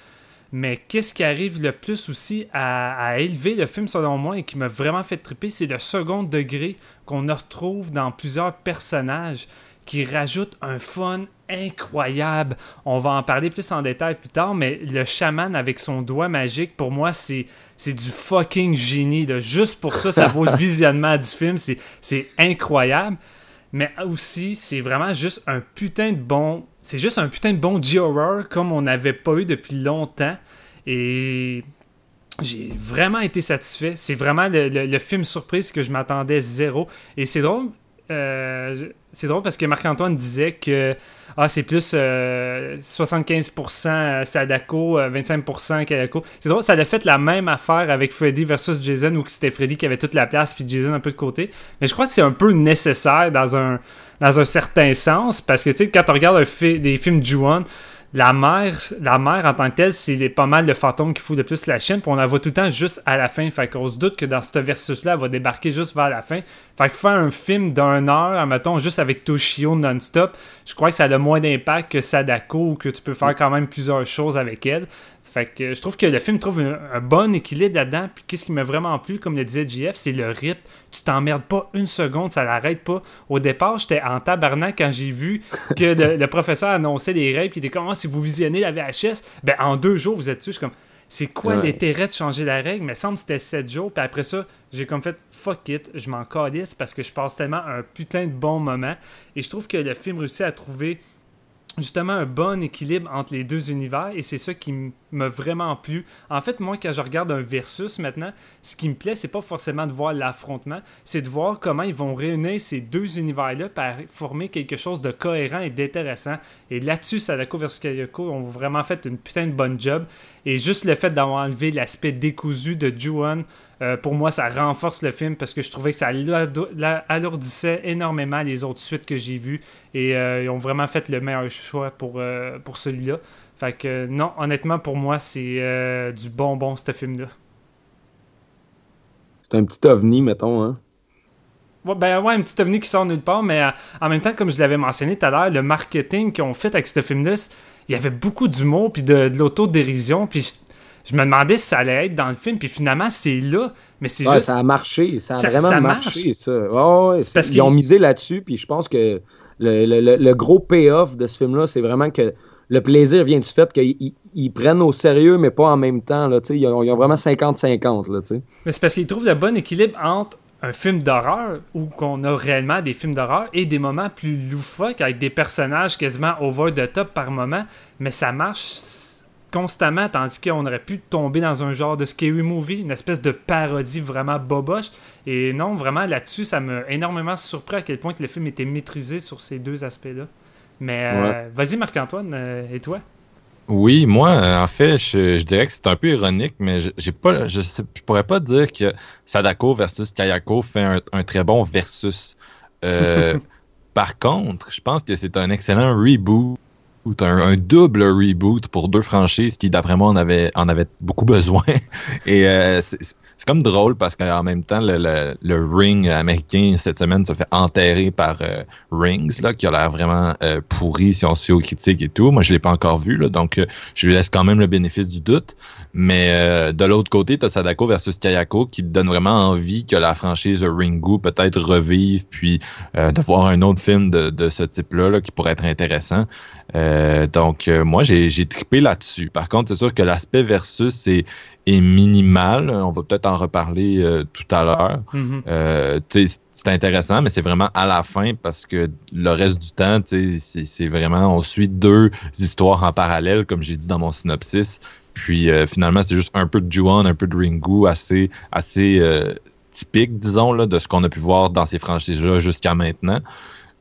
Mais qu'est-ce qui arrive le plus aussi à, élever le film selon moi et qui m'a vraiment fait triper, c'est le second degré qu'on retrouve dans plusieurs personnages qui rajoutent un fun incroyable. On va en parler plus en détail plus tard, mais le chaman avec son doigt magique, pour moi, c'est c'est du fucking génie. là. Juste pour ça, ça vaut le visionnement du film. C'est incroyable. Mais aussi, c'est vraiment juste un putain de bon. C'est juste un putain de bon G-horror comme on n'avait pas eu depuis longtemps. Et j'ai vraiment été satisfait. C'est vraiment le, le- le film surprise que je m'attendais zéro. Et c'est drôle. Euh, c'est drôle parce que Marc-Antoine disait que ah, c'est plus euh, 75% Sadako, euh, 25% Kayako. C'est drôle, ça a fait la même affaire avec Freddy versus Jason où c'était Freddy qui avait toute la place puis Jason un peu de côté. Mais je crois que c'est un peu nécessaire dans un, certain sens parce que tu sais, quand on regarde des films Ju-On, la mère, la mère en tant que telle, c'est pas mal le fantôme qui fout le plus la chienne, puis on la voit tout le temps juste à la fin. Fait qu'on se doute que dans ce versus-là, elle va débarquer juste vers la fin. Fait que faire un film d'une heure, mettons, juste avec Toshio non-stop, je crois que ça a moins d'impact que Sadako, ou que tu peux faire quand même plusieurs choses avec elle. Fait que je trouve que le film trouve un, un bon équilibre là-dedans. Puis qu'est-ce qui m'a vraiment plu, comme le disait JF, c'est le rythme. Tu t'emmerdes pas une seconde, ça l'arrête pas. Au départ, j'étais en tabarnak quand j'ai vu que le, le professeur annonçait les règles. Puis il était comme, Ah, si vous visionnez la VHS, ben en deux jours, vous êtes dessus. Je suis comme, c'est quoi Ouais. l'intérêt de changer la règle? Mais semble que c'était 7 jours. Puis après ça, j'ai comme fait fuck it, je m'en calisse parce que je passe tellement un putain de bon moment. Et je trouve que le film réussit à trouver justement un bon équilibre entre les deux univers et c'est ça qui m'a vraiment plu. En fait, moi, quand je regarde un versus maintenant, ce qui me plaît, c'est pas forcément de voir l'affrontement, c'est de voir comment ils vont réunir ces deux univers-là pour former quelque chose de cohérent et d'intéressant. Et là-dessus, Sadako vs Kayako ont vraiment fait une putain de bonne job. Et juste le fait d'avoir enlevé l'aspect décousu de Ju-On, euh, pour moi, ça renforce le film parce que je trouvais que ça alourdissait énormément les autres suites que j'ai vues. Et euh, ils ont vraiment fait le meilleur choix pour, euh, pour celui-là. Fait que non, honnêtement, pour moi, c'est du bonbon, ce film-là. C'est un petit ovni, mettons. Hein. Ouais, ben ouais, un petit ovni qui sort nulle part, mais en même temps, comme je l'avais mentionné tout à l'heure, le marketing qu'ils ont fait avec ce film-là, il y avait beaucoup d'humour puis de, de l'autodérision. Puis je, me demandais si ça allait être dans le film, puis finalement, c'est là. Mais c'est Ouais, juste. Ça a marché, ça a Ça- vraiment ça marché, marche. ça. Ouais, parce ils ont misé là-dessus, puis je pense que le, le- le- gros payoff de ce film-là, c'est vraiment que le plaisir vient du fait qu'ils ils- ils prennent au sérieux, mais pas en même temps. Là, ils, ont, ils ont vraiment 50-50. là, tu sais. Mais c'est parce qu'ils trouvent le bon équilibre entre un film d'horreur où qu'on a réellement des films d'horreur et des moments plus loufoques avec des personnages quasiment over the top par moment, mais ça marche constamment tandis qu'on aurait pu tomber dans un genre de scary movie, une espèce de parodie vraiment boboche. Et non, vraiment là-dessus, ça m'a énormément surpris à quel point que le film était maîtrisé sur ces deux aspects-là. Mais euh, vas-y Marc-Antoine, euh, et toi? Oui, moi, euh, en fait, je, je dirais que c'est un peu ironique, mais je- j'ai pas, je, sais- je pourrais pas dire que Sadako versus Kayako fait un, un très bon versus. Euh, par contre, je pense que c'est un excellent reboot, un, un double reboot pour deux franchises qui, d'après moi, en avaient, en avaient beaucoup besoin. Et euh, c'est c'est comme drôle parce qu'en même temps, le, le- le ring américain cette semaine se fait enterrer par euh, Rings, là, qui a l'air vraiment euh, pourri si on fie aux critiques et tout. Moi, je l'ai pas encore vu, là, donc euh, je lui laisse quand même le bénéfice du doute. Mais de l'autre côté, tu as Sadako versus Kayako qui te donne vraiment envie que la franchise Ringu peut-être revive, puis de voir un autre film de, de ce type-là là, qui pourrait être intéressant. Donc, moi, j'ai trippé là-dessus. Par contre, c'est sûr que l'aspect versus est, est minimal. On va peut-être en reparler euh, tout à l'heure. Mhm. Euh, c'est intéressant, mais c'est vraiment à la fin parce que le reste du temps, c'est vraiment, on suit deux histoires en parallèle, comme j'ai dit dans mon synopsis. Puis euh, finalement, c'est juste un peu de Juon, un peu de Ringu, assez, assez typique, disons, là, de ce qu'on a pu voir dans ces franchises-là jusqu'à maintenant.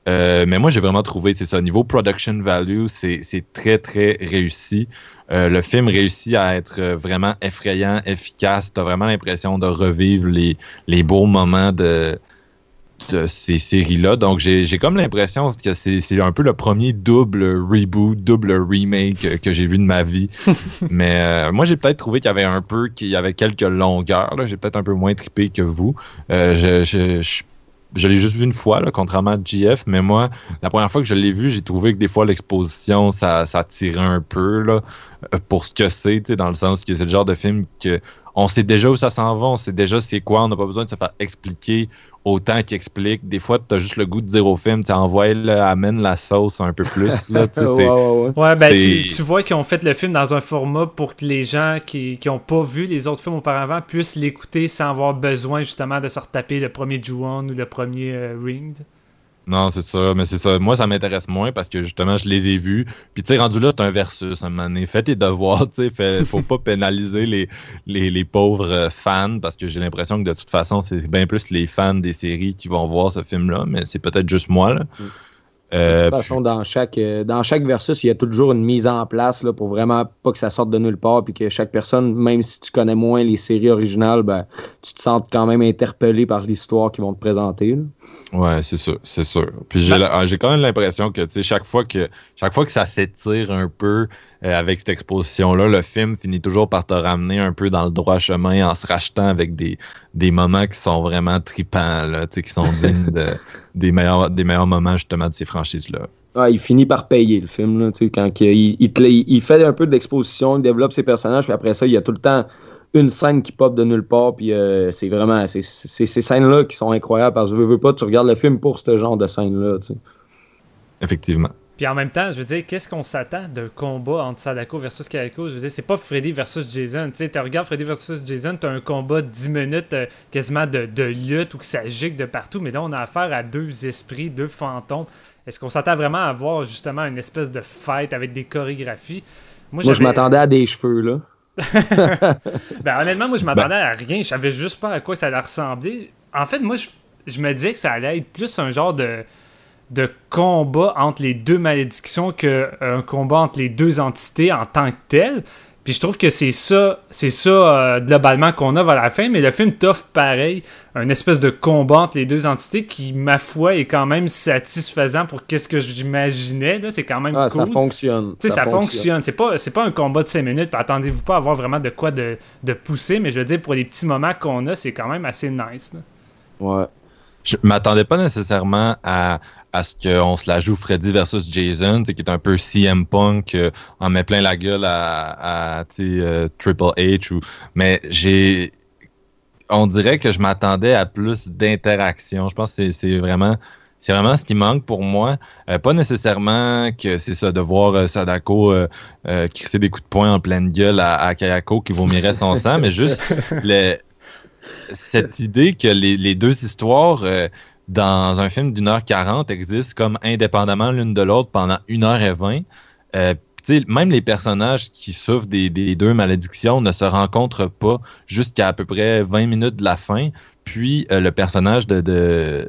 Euh, mais moi, j'ai vraiment trouvé, c'est ça, niveau production value, c'est très, très réussi. Euh, le film réussit à être euh, vraiment effrayant, efficace. Tu as vraiment l'impression de revivre les, les beaux moments de, de ces séries-là. Donc, j'ai comme l'impression que c'est un peu le premier double reboot, double remake que j'ai vu de ma vie. Mais euh, moi, j'ai peut-être trouvé qu'il y avait un peu, qu'il y avait quelques longueurs. J'ai peut-être un peu moins trippé que vous. Euh, je, je, je, je l'ai juste vu une fois, là, contrairement à GF, mais moi, la première fois que je l'ai vu, j'ai trouvé que des fois l'exposition, ça, ça tirait un peu euh, pour ce que c'est, dans le sens que c'est le genre de film que on sait déjà où ça s'en va, on sait déjà c'est quoi, on n'a pas besoin de se faire expliquer autant qu'il explique. Des fois, tu as juste le goût de dire au film, tu envoies, amène la sauce un peu plus. Là, tu sais, Ouais, ouais, ouais. Ouais, ben tu, tu vois qu'ils ont fait le film dans un format pour que les gens qui n'ont pas vu les autres films auparavant puissent l'écouter sans avoir besoin justement de se retaper le premier Ju-On ou le premier euh, Ringed. Non, c'est ça, mais c'est ça. Moi, ça m'intéresse moins parce que justement, je les ai vus. Puis, tu sais, rendu là, c'est un versus à un moment donné. Fais tes devoirs, tu sais. Faut pas pénaliser les, les, les pauvres euh, fans parce que j'ai l'impression que de toute façon, c'est bien plus les fans des séries qui vont voir ce film-là, mais c'est peut-être juste moi, là. Mm. Euh, De toute façon, dans chaque, euh, dans chaque versus, il y a toujours une mise en place là, pour vraiment pas que ça sorte de nulle part, puis que chaque personne, même si tu connais moins les séries originales, ben, tu te sens quand même interpellé par l'histoire qu'ils vont te présenter. là. Ouais, c'est sûr, c'est sûr. Puis j'ai la- ah, j'ai quand même l'impression que tu sais chaque fois que chaque fois que ça s'étire un peu euh, avec cette exposition là, le film finit toujours par te ramener un peu dans le droit chemin en se rachetant avec des, des moments qui sont vraiment tripants là, tu sais, qui sont dignes de, des meilleurs des meilleurs moments justement de ces franchises là. Ah, il finit par payer le film, là, quand il, il, te fait un peu d'exposition, il développe ses personnages, puis après ça, il y a tout le temps une scène qui pop de nulle part, puis euh, c'est vraiment, c'est c'est ces scènes-là qui sont incroyables, parce que veux, veux pas, tu regardes le film pour ce genre de scène-là, tu sais. Effectivement. Puis en même temps, je veux dire, qu'est-ce qu'on s'attend d'un combat entre Sadako versus Kayako? Je veux dire, c'est pas Freddy versus Jason. Tu sais, tu regardes Freddy versus Jason, t'as un combat de 10 minutes euh, quasiment de, de lutte où que ça gicle de partout, mais là, on a affaire à deux esprits, deux fantômes. Est-ce qu'on s'attend vraiment à voir justement une espèce de fight avec des chorégraphies? Moi, je m'attendais à des cheveux, là. Ben, honnêtement, moi, je m'attendais à rien. Je savais juste pas à quoi ça allait ressembler. En fait, moi, je, je me disais que ça allait être plus un genre de, de combat entre les deux malédictions qu'un combat entre les deux entités en tant que tel. Puis je trouve que c'est ça, c'est ça euh, globalement qu'on a vers la fin, mais le film t'offre pareil un espèce de combat entre les deux entités qui, ma foi, est quand même satisfaisant pour qu'est-ce que j'imaginais. là. C'est quand même Ah, cool. ça fonctionne. Tu sais, ça, fonctionne. C'est pas, c'est pas un combat de 5 minutes. Puis attendez-vous pas à avoir vraiment de quoi de, de pousser. Mais je veux dire, pour les petits moments qu'on a, c'est quand même assez nice. là. Ouais. Je m'attendais pas nécessairement à, à ce qu'on se la joue Freddy versus Jason, qui est un peu CM Punk, euh, en met plein la gueule à, euh, Triple H. Ou... Mais j'ai. On dirait que je m'attendais à plus d'interaction. Je pense que c'est- vraiment. C'est vraiment ce qui manque pour moi. Euh, pas nécessairement que c'est ça, de voir euh, Sadako crisser des coups de poing en pleine gueule à, à Kayako qui vomirait son sang, mais juste le- cette idée que les, les deux histoires dans un film d'une heure quarante existent comme indépendamment l'une de l'autre pendant une heure et vingt. Euh, même les personnages qui souffrent des, des deux malédictions ne se rencontrent pas jusqu'à à peu près 20 minutes de la fin. Puis euh, le personnage de, de,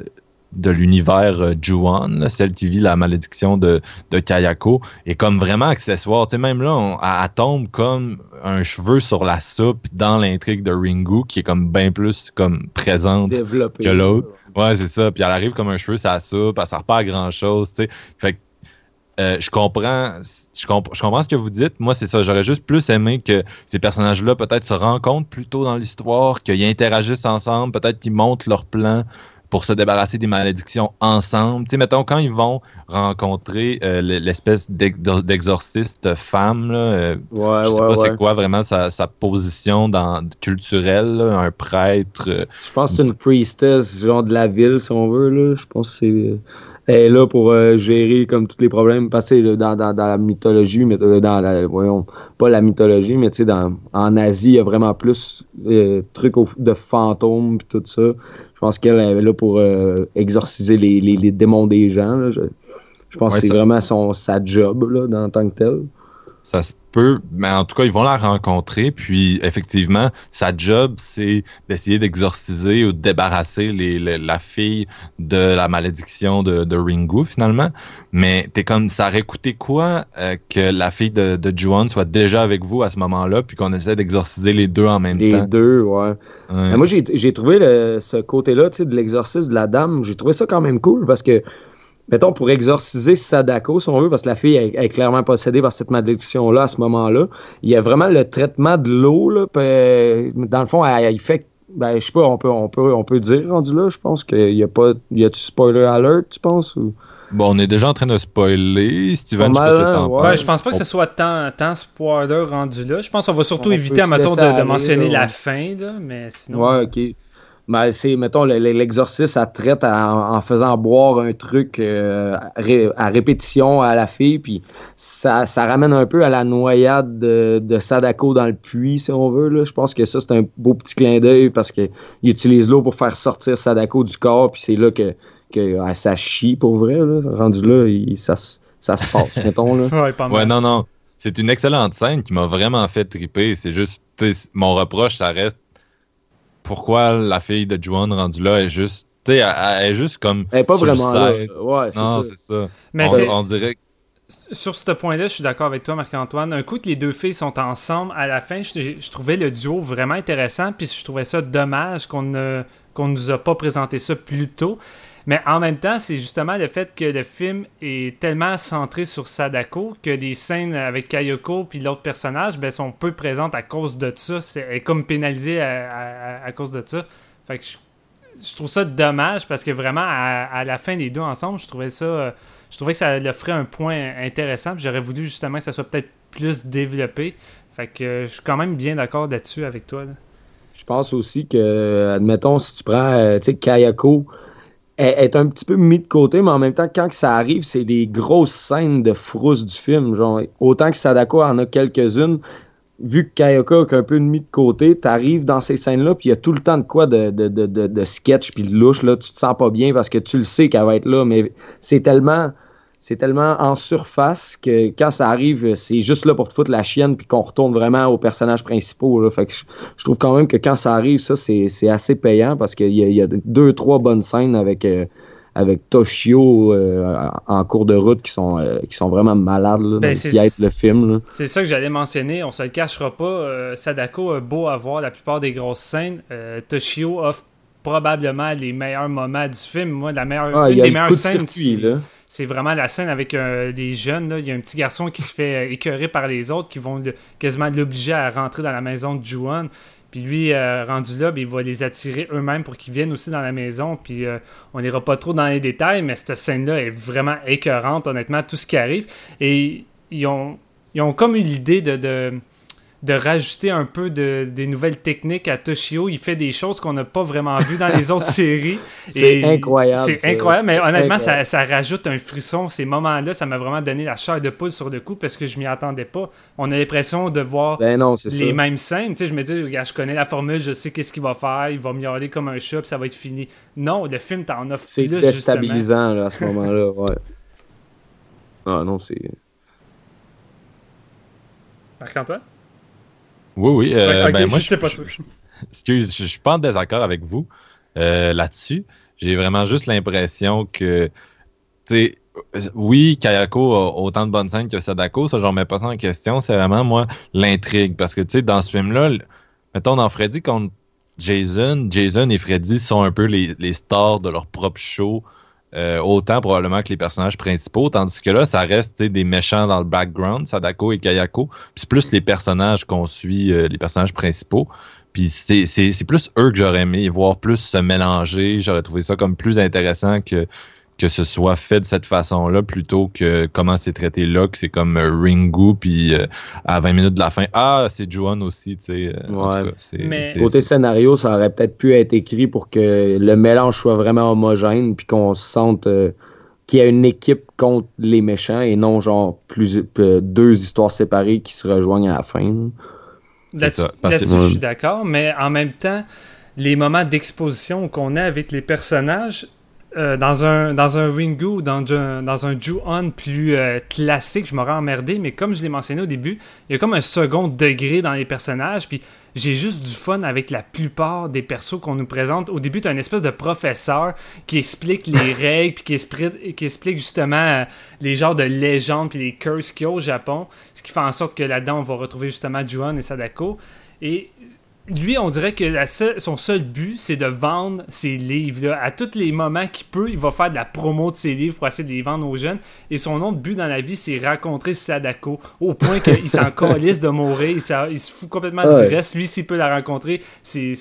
de l'univers euh, Juan, là, celle qui vit la malédiction de, de Kayako, est comme vraiment accessoire. Même là, on- elle, elle tombe comme un cheveu sur la soupe dans l'intrigue de Ringu, qui est comme bien plus comme présente Développé. que l'autre. Ouais, c'est ça. Puis elle arrive comme un cheveu la soupe, elle sert pas à grand chose, tu sais. Fait que euh, je comprends, je, comp- je comprends ce que vous dites. Moi, c'est ça. J'aurais juste plus aimé que ces personnages-là peut-être se rencontrent plus tôt dans l'histoire, qu'ils interagissent ensemble, peut-être qu'ils montent leur plan pour se débarrasser des malédictions ensemble. Tu sais, mettons, quand ils vont rencontrer euh, l'espèce d'ex- d'exorciste femme, là, euh, Ouais, je sais ouais, pas ouais. c'est quoi vraiment sa, sa position dans, culturelle, là, un prêtre. euh, Je pense que c'est une priestess, genre de la ville, si on veut. Là. Je pense que c'est. Elle est là pour euh, gérer comme tous les problèmes. Parce que dans, dans, dans la mythologie, mais euh, dans la. Voyons, pas la mythologie, mais tu sais, dans- en Asie, il y a vraiment plus euh, trucs au- de fantômes et tout ça. Je pense qu'elle est là pour euh, exorciser les, les, les démons des gens. là. Je, je pense Ouais, que c'est vraiment son, sa job là, dans, en tant que tel. Ça se peut, mais en tout cas, ils vont la rencontrer. Puis, effectivement, sa job, c'est d'essayer d'exorciser ou de débarrasser les- les- la fille de la malédiction de, de Ringu, finalement. Mais t'es comme, ça aurait coûté quoi euh, que la fille de, de Juan soit déjà avec vous à ce moment-là, puis qu'on essaie d'exorciser les deux en même Les temps? deux, ouais. Moi, j'ai j'ai trouvé le- ce côté-là, tu sais, de l'exorcisme de la dame, j'ai trouvé ça quand même cool parce que, mettons, pour exorciser Sadako, si on veut, parce que la fille est, est clairement possédée par cette malédiction-là à ce moment-là, il y a vraiment le traitement de l'eau, dans le fond, elle- il fait, ben, je sais pas, on peut, on peut, on peut dire rendu là, je pense qu'il y a pas, y a-tu spoiler alert, tu penses? Ou... Bon, on est déjà en train de spoiler. Steven, je t'en ouais. je pense pas que ce soit tant, tant spoiler rendu là. Je pense qu'on va surtout On éviter, à de, de aller, mentionner là, la ouais. fin, là, mais sinon. Ouais, ok. Ben, c'est, mettons, le- le- l'exorcisme, elle traite en, en faisant boire un truc euh, à ré- à répétition à la fille, puis ça, ça ramène un peu à la noyade de, de Sadako dans le puits, si on veut. Là. Je pense que ça, c'est un beau petit clin d'œil parce qu'il utilise l'eau pour faire sortir Sadako du corps, puis c'est là que, que ah, ça chie pour vrai. Là. Rendu là, il- ça, se- ça se passe, mettons. Là. Ouais, pas mal. Ouais, non, non. C'est une excellente scène qui m'a vraiment fait triper. C'est juste, tu sais, mon reproche, ça reste pourquoi la fille de Juan rendue là est juste, tu sais, elle, elle est juste comme. Elle est pas vraiment là. Ouais, c'est Non, ça. c'est ça. Mais on, dirait que Sur ce point-là, je suis d'accord avec toi, Marc-Antoine. Un coup que les deux filles sont ensemble, à la fin, je, je trouvais le duo vraiment intéressant, puis je trouvais ça dommage qu'on ne qu'on nous a pas présenté ça plus tôt. Mais en même temps, c'est justement le fait que le film est tellement centré sur Sadako que les scènes avec Kayoko puis l'autre personnage ben, sont peu présentes à cause de ça. C'est comme pénalisée à, à- à cause de ça. Fait que je, trouve ça dommage parce que vraiment, à, à la fin des deux ensemble, je trouvais ça. euh, je trouvais que ça leur ferait un point intéressant. J'aurais voulu justement que ça soit peut-être plus développé. Fait que euh, je suis quand même bien d'accord là-dessus avec toi. Je pense aussi que, admettons, si tu prends, euh, tu Kayako, est un petit peu mis de côté, mais en même temps, quand que ça arrive, c'est des grosses scènes de frousse du film. Autant que Sadako en a quelques-unes, vu que Kayako est un peu mis de côté, t'arrives dans ces scènes-là, puis il y a tout le temps de quoi de, de, de, de, de sketch puis de louche, là, tu te sens pas bien parce que tu le sais qu'elle va être là, mais c'est tellement... C'est tellement en surface que quand ça arrive, c'est juste là pour te foutre la chienne puis qu'on retourne vraiment aux personnages principaux. Là. Fait que je, je trouve quand même que quand ça arrive, ça, c'est assez payant parce qu'il y, a- il y a deux, trois bonnes scènes avec, euh, avec Toshio euh, en cours de route qui sont, euh, qui sont vraiment malades là, Ben, qui aident le film. C'est ça que j'allais mentionner. On se le cachera pas. euh, Sadako a beau avoir la plupart des grosses scènes. Toshio offre probablement les meilleurs moments du film. Moi, la meilleure, Ah, une des le meilleures de scènes, circuit, là. C'est vraiment la scène avec euh, des jeunes. Là. Il y a un petit garçon qui se fait euh, écœurer par les autres qui vont quasiment l'obliger à rentrer dans la maison de Juan. Puis lui, euh, rendu là, ben, il va les attirer eux-mêmes pour qu'ils viennent aussi dans la maison. Puis euh, on n'ira pas trop dans les détails, mais cette scène-là est vraiment écœurante, honnêtement, tout ce qui arrive. Et ils ont, ils ont comme eu l'idée de, de rajouter un peu de, des nouvelles techniques à Toshio. Il fait des choses qu'on n'a pas vraiment vues dans les autres séries. C'est incroyable, C'est incroyable, mais C'est honnêtement, ça, incroyable. ça rajoute un frisson. Ces moments-là, ça m'a vraiment donné la chair de poule sur le coup parce que je m'y attendais pas. On a l'impression de voir Ben non, c'est les mêmes scènes. Tu sais, je me dis, regarde, je connais la formule, je sais qu'est-ce qu'il va faire, il va miauler comme un chat, puis ça va être fini. Non, le film t'en offre C'est plus, justement. déstabilisant là, à ce moment-là, ouais. Ah non, c'est. Marc-Antoine? Oui, oui. euh, Ouais, ok, ben, moi, je sais pas je, sûr. excuse, je, je suis pas en désaccord avec vous euh, là-dessus. J'ai vraiment juste l'impression que, tu sais, euh, oui, Kayako a autant de bonnes scènes que Sadako, ça, j'en remets pas ça en question. C'est vraiment, moi, l'intrigue. Parce que, tu sais, dans ce film-là, mettons, dans Freddy contre Jason, Jason et Freddy sont un peu les, les stars de leur propre show. Euh, autant probablement que les personnages principaux, tandis que là, ça reste des méchants dans le background, Sadako et Kayako. Puis c'est plus les personnages qu'on suit, euh, les personnages principaux. Puis c'est plus eux que j'aurais aimé voir plus se mélanger. J'aurais trouvé ça comme plus intéressant que, que ce soit fait de cette façon-là plutôt que comment c'est traité là, que c'est comme euh, Ringu, puis euh, à 20 minutes de la fin, ah, c'est Juan aussi, tu sais. euh, Ouais. Mais- Côté scénario, ça aurait peut-être pu être écrit pour que le mélange soit vraiment homogène, puis qu'on se sente euh, qu'il y a une équipe contre les méchants et non genre plus euh, deux histoires séparées qui se rejoignent à la fin. là-dessus, je suis d'accord, mais en même temps, les moments d'exposition qu'on a avec les personnages, euh, dans un dans un Ringu ou dans un, dans un Ju-On plus euh, classique, je m'aurais emmerdé, mais comme je l'ai mentionné au début, il y a comme un second degré dans les personnages, puis j'ai juste du fun avec la plupart des persos qu'on nous présente. Au début, tu as une espèce de professeur qui explique les règles, puis qui explique, qui explique justement euh, les genres de légendes, puis les curses qu'il y a au Japon, ce qui fait en sorte que là-dedans, on va retrouver justement Juan et Sadako. Et lui, on dirait que la seule- son seul but, c'est de vendre ses livres. là. À tous les moments qu'il peut, il va faire de la promo de ses livres pour essayer de les vendre aux jeunes. Et son autre but dans la vie, c'est rencontrer Sadako. Au point qu'il s'en calisse de mourir. Il, se fout complètement Ouais. du reste. Lui, s'il peut la rencontrer, c'est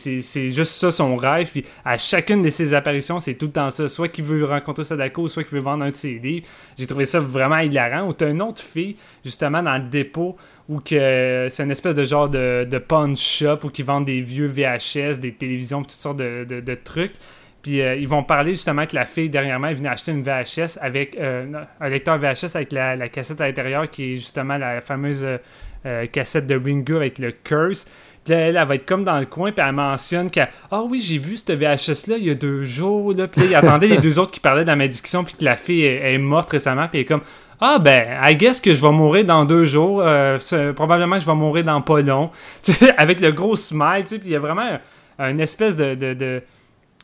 juste ça son rêve. Puis à chacune de ses apparitions, c'est tout le temps ça. Soit qu'il veut rencontrer Sadako, soit qu'il veut vendre un de ses livres. J'ai trouvé ça vraiment hilarant. Ou t'as une autre fille, justement, dans le dépôt, où que c'est une espèce de genre de, de pawn shop où ils vendent des vieux VHS, des télévisions, toutes sortes de, de- trucs. Puis euh, ils vont parler justement que la fille dernièrement est venue acheter une VHS avec euh, un lecteur VHS avec la, cassette à l'intérieur qui est justement la fameuse euh, cassette de Ringo avec le curse. Puis là, elle, va être comme dans le coin, puis elle mentionne qu'elle Ah oui, j'ai vu cette VHS-là il y a deux jours. Là. Puis là, il attendait les deux autres qui parlaient de la malédiction, puis que la fille est, est morte récemment, puis elle est comme Ah ben, I guess que je vais mourir dans deux jours. euh, probablement que je vais mourir dans pas long. Avec le gros smile, tu sais, il y a vraiment un, un espèce de. de, de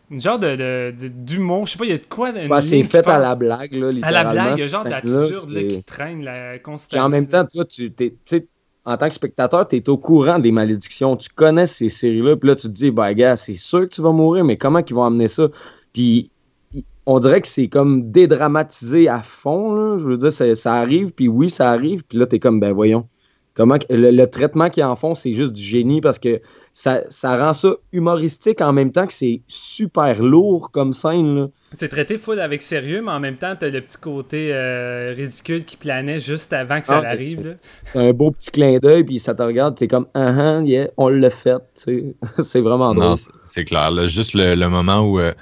une genre de, d'humour, je sais pas, il y a de quoi. une Ouais, c'est fait à la blague. Là, À la blague, il y a un genre d'absurde qui traîne là, constamment. en même temps, toi, tu sais, en tant que spectateur, tu es au courant des malédictions. Tu connais ces séries-là. Puis là, tu te dis, bah, gars, c'est sûr que tu vas mourir, mais comment ils vont amener ça? Puis on dirait que c'est comme dédramatisé à fond. là. Je veux dire, ça, ça arrive, puis oui, ça arrive. Puis là, tu es comme, ben voyons. Comment le, le traitement qu'ils en font, c'est juste du génie parce que ça, ça rend ça humoristique en même temps que c'est super lourd comme scène. C'est traité full avec sérieux, mais en même temps, t'as le petit côté euh, ridicule qui planait juste avant que ça Ah, arrive. c'est- un beau petit clin d'œil, puis ça te regarde, t'es comme, ah, ah, yeah, on l'a fait. tu sais. c'est vraiment drôle. Non, c'est- c'est clair. là. juste le, le moment où euh,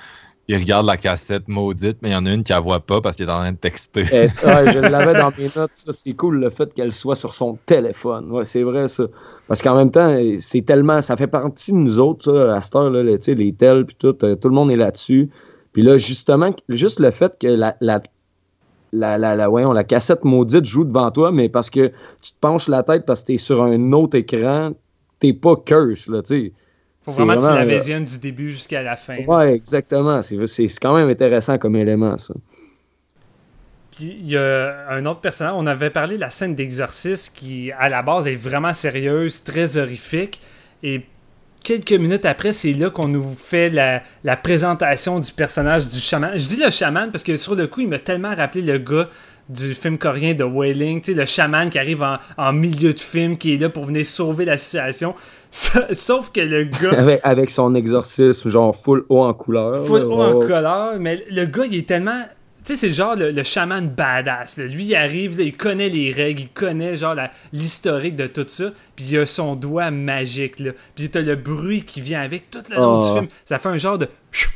il regarde la cassette maudite, mais il y en a une qui la voit pas parce qu'il est en train de texter. Eh, ouais, je l'avais dans mes notes, ça c'est cool le fait qu'elle soit sur son téléphone. Ouais, c'est vrai ça. Parce qu'en même temps, c'est tellement. Ça fait partie de nous autres, ça, à cette heure, là, tu sais, les tels puis tout, euh, tout le monde est là-dessus. Puis là, justement, juste le fait que la, la, la, la, la- voyons, la cassette maudite joue devant toi, mais parce que tu te penches la tête parce que t'es sur un autre écran, t'es pas curse, là, tu sais. Faut vraiment que tu la visionnes du début jusqu'à la fin. Ouais, exactement. C'est quand même intéressant comme élément, ça. Puis il y a un autre personnage, on avait parlé de la scène d'exorcisme qui, à la base, est vraiment sérieuse, très horrifique. Et quelques minutes après, c'est là qu'on nous fait la, la présentation du personnage du chaman. Je dis le chaman parce que sur le coup, il m'a tellement rappelé le gars du film coréen de Wailing, tu sais, le chaman qui arrive en, en milieu de film, qui est là pour venir sauver la situation. Sa- Sauf que le gars... Avec, avec son exorcisme, genre full haut en couleur. full haut en couleur, mais le gars, il est tellement Tu sais, c'est genre le, le chaman badass. là. Lui, il arrive, là, il connaît les règles, il connaît genre l'historique de tout ça. Puis il a son doigt magique. Là. Puis t'as le bruit qui vient avec tout le long Oh. du film. Ça fait un genre de.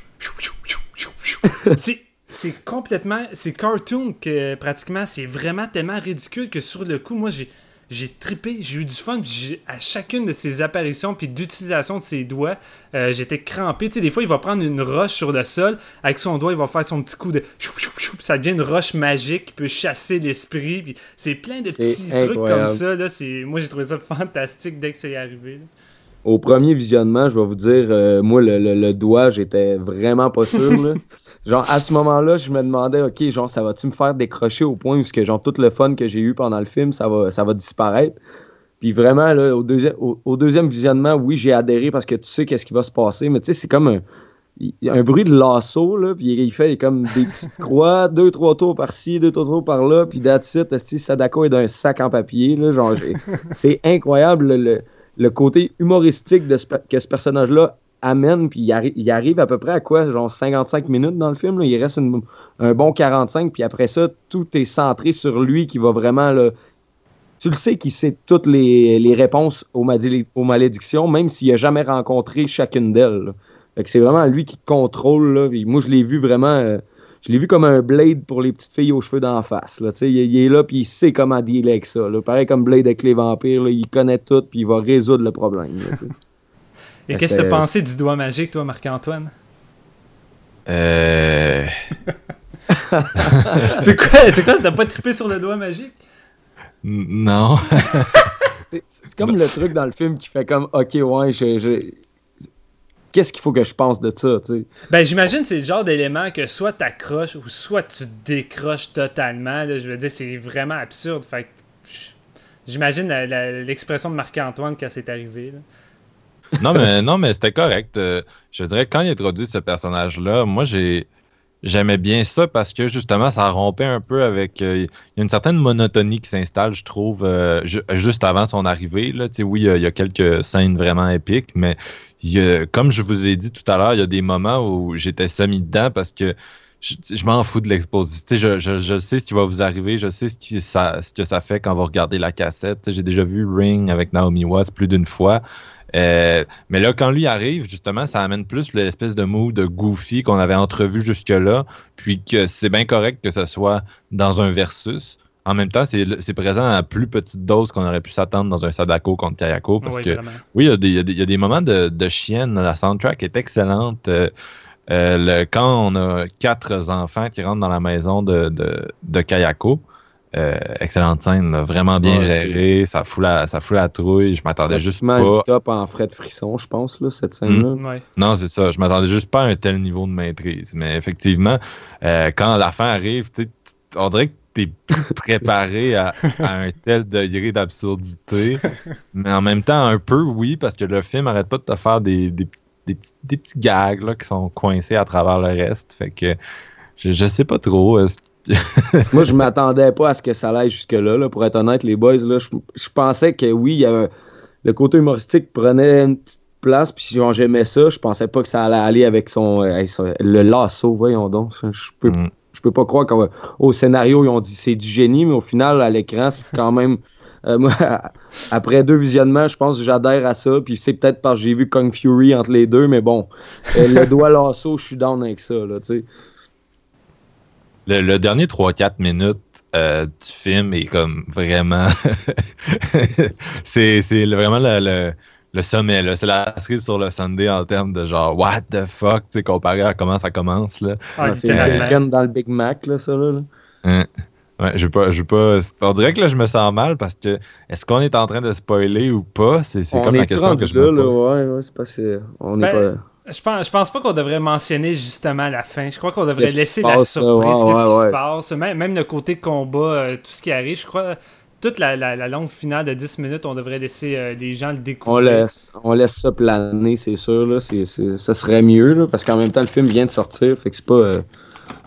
C'est. C'est complètement. C'est cartoon que pratiquement. C'est vraiment tellement ridicule que sur le coup, moi, j'ai. J'ai trippé, j'ai eu du fun, puis à chacune de ses apparitions puis d'utilisation de ses doigts, euh, j'étais crampé. Tu sais, des fois, il va prendre une roche sur le sol, avec son doigt, il va faire son petit coup de puis ça devient une roche magique qui peut chasser l'esprit. puis C'est plein de petits trucs comme ça. Là, moi, j'ai trouvé ça fantastique dès que c'est arrivé. là. Au premier visionnement, je vais vous dire, euh, moi, le, le- le doigt, j'étais vraiment pas sûr. là. Genre, à ce moment-là, je me demandais, OK, genre, ça va-tu me faire décrocher au point où, ce que, genre, tout le fun que j'ai eu pendant le film, ça va, ça va disparaître? Puis vraiment, là, au, deuxième, au, au deuxième visionnement, oui, j'ai adhéré parce que tu sais qu'est-ce qui va se passer, mais tu sais, c'est comme un, un bruit de lasso, là, puis il fait comme des petites croix, deux, trois tours par-ci, deux, trois tours par-là, puis that's it, esti, Sadako est d'un sac en papier, là, genre, c'est incroyable, le- le, côté humoristique de ce que ce personnage-là amène, puis il, il arrive à peu près à quoi, genre 55 minutes dans le film, il reste un bon 45, puis après ça, tout est centré sur lui qui va vraiment, tu le sais qu'il sait toutes les, les réponses aux, aux malédictions, même s'il n'a jamais rencontré chacune d'elles. c'est vraiment lui qui contrôle. Là, moi, je l'ai vu vraiment. euh, je l'ai vu comme un Blade pour les petites filles aux cheveux d'en face. Il, il est là, puis il sait comment dealer avec ça. Pareil comme Blade avec les vampires, il connaît tout, puis il va résoudre le problème. Et Fait qu'est-ce que t'as pensé du doigt magique, toi, Marc-Antoine? Euh, C'est quoi, c'est quoi, t'as pas trippé sur le doigt magique? Non. C'est- comme le truc dans le film qui fait comme OK, ouais, je. je- Qu'est-ce qu'il faut que je pense de ça, tu sais? Ben, j'imagine que c'est le genre d'élément que soit t'accroches ou soit tu décroches totalement. là. je veux dire, c'est vraiment absurde. Fait j'imagine l'expression de Marc-Antoine quand c'est arrivé. là. Non, mais, non, mais c'était correct. Euh, je dirais quand il introduit ce personnage-là, moi, j'ai. J'aimais bien ça parce que justement, ça rompait un peu avec. euh, Il y a une certaine monotonie qui s'installe, je trouve, euh, ju- juste avant son arrivée. Là. Oui, il y, a, quelques scènes vraiment épiques, mais comme je vous ai dit tout à l'heure, il y a des moments où j'étais semi-dedans parce que je, m'en fous de l'exposition. Je, sais ce qui va vous arriver, je sais ce, ça, ce que ça fait quand vous regardez la cassette. J'ai déjà vu Ring avec Naomi Watts plus d'une fois. Euh, mais là, quand lui arrive, justement, ça amène plus l'espèce de mood de goofy qu'on avait entrevu jusque-là, puis que c'est bien correct que ce soit dans un versus. En même temps, c'est présent à plus petite dose qu'on aurait pu s'attendre dans un Sadako contre Kayako, parce Ouais, que vraiment. oui, il y a des, il y a des- il y a des moments de, de chienne. La soundtrack est excellente. Euh, euh, le- quand on a quatre enfants qui rentrent dans la maison de, de, de Kayako, euh, excellente scène, là, vraiment bien Ouais, gérée, ça fout, la, ça fout la trouille. Je m'attendais juste pas. top en frais de frisson, je pense, là, cette scène-là. Ouais. Non, c'est ça. Je m'attendais juste pas à un tel niveau de maîtrise. Mais effectivement, euh, quand la fin arrive, on dirait que t'es plus préparé à, à un tel degré d'absurdité. mais en même temps, un peu, oui, parce que le film arrête pas de te faire des, des, petits- des, petits- des petits gags là, qui sont coincés à travers le reste. Fait que je, je sais pas trop. Est-ce que- Moi, je m'attendais pas à ce que ça aille jusque-là. là. Pour être honnête, les boys, là, je, je pensais que oui, il y avait- le côté humoristique prenait une petite place, puis genre, j'aimais ça. Je pensais pas que ça allait aller avec son, euh, le lasso, voyons donc. Je, je peux, Mm. je peux pas croire qu'au scénario, ils ont dit c'est du génie, mais au final, à l'écran, c'est quand même. euh, moi, après deux visionnements, je pense que j'adhère à ça. Puis c'est peut-être parce que j'ai vu Kung Fury entre les deux, mais bon, euh, le doigt lasso, je suis down avec ça. Là, tu sais. Le, le dernier 3-4 minutes euh, du film est comme vraiment. c'est vraiment le, le, le sommet. là. C'est la cerise sur le Sunday en termes de genre, what the fuck, tu sais, comparé à comment ça commence. Là. Ah, c'est bacon dans le Big Mac, là, ça. Là, là. Hein. Ouais, je pas, je veux pas. On dirait que là, je me sens mal parce que est-ce qu'on est en train de spoiler ou pas? C'est comme la est question que je là, me là, pose. ouais, ouais, c'est parce que on est Ben, pas. Je pense, je pense pas qu'on devrait mentionner justement la fin. Je crois qu'on devrait laisser se la passe, surprise. Ouais, Qu'est-ce ouais, qui se passe? Même, même le côté combat, euh, tout ce qui arrive. Je crois toute la, la- la longue finale de 10 minutes, on devrait laisser euh, les gens le On découvrir. laisse, on laisse ça planer, c'est sûr. Là, c'est, c'est- ça serait mieux, là, parce qu'en même temps, le film vient de sortir. Fait que c'est pas, euh,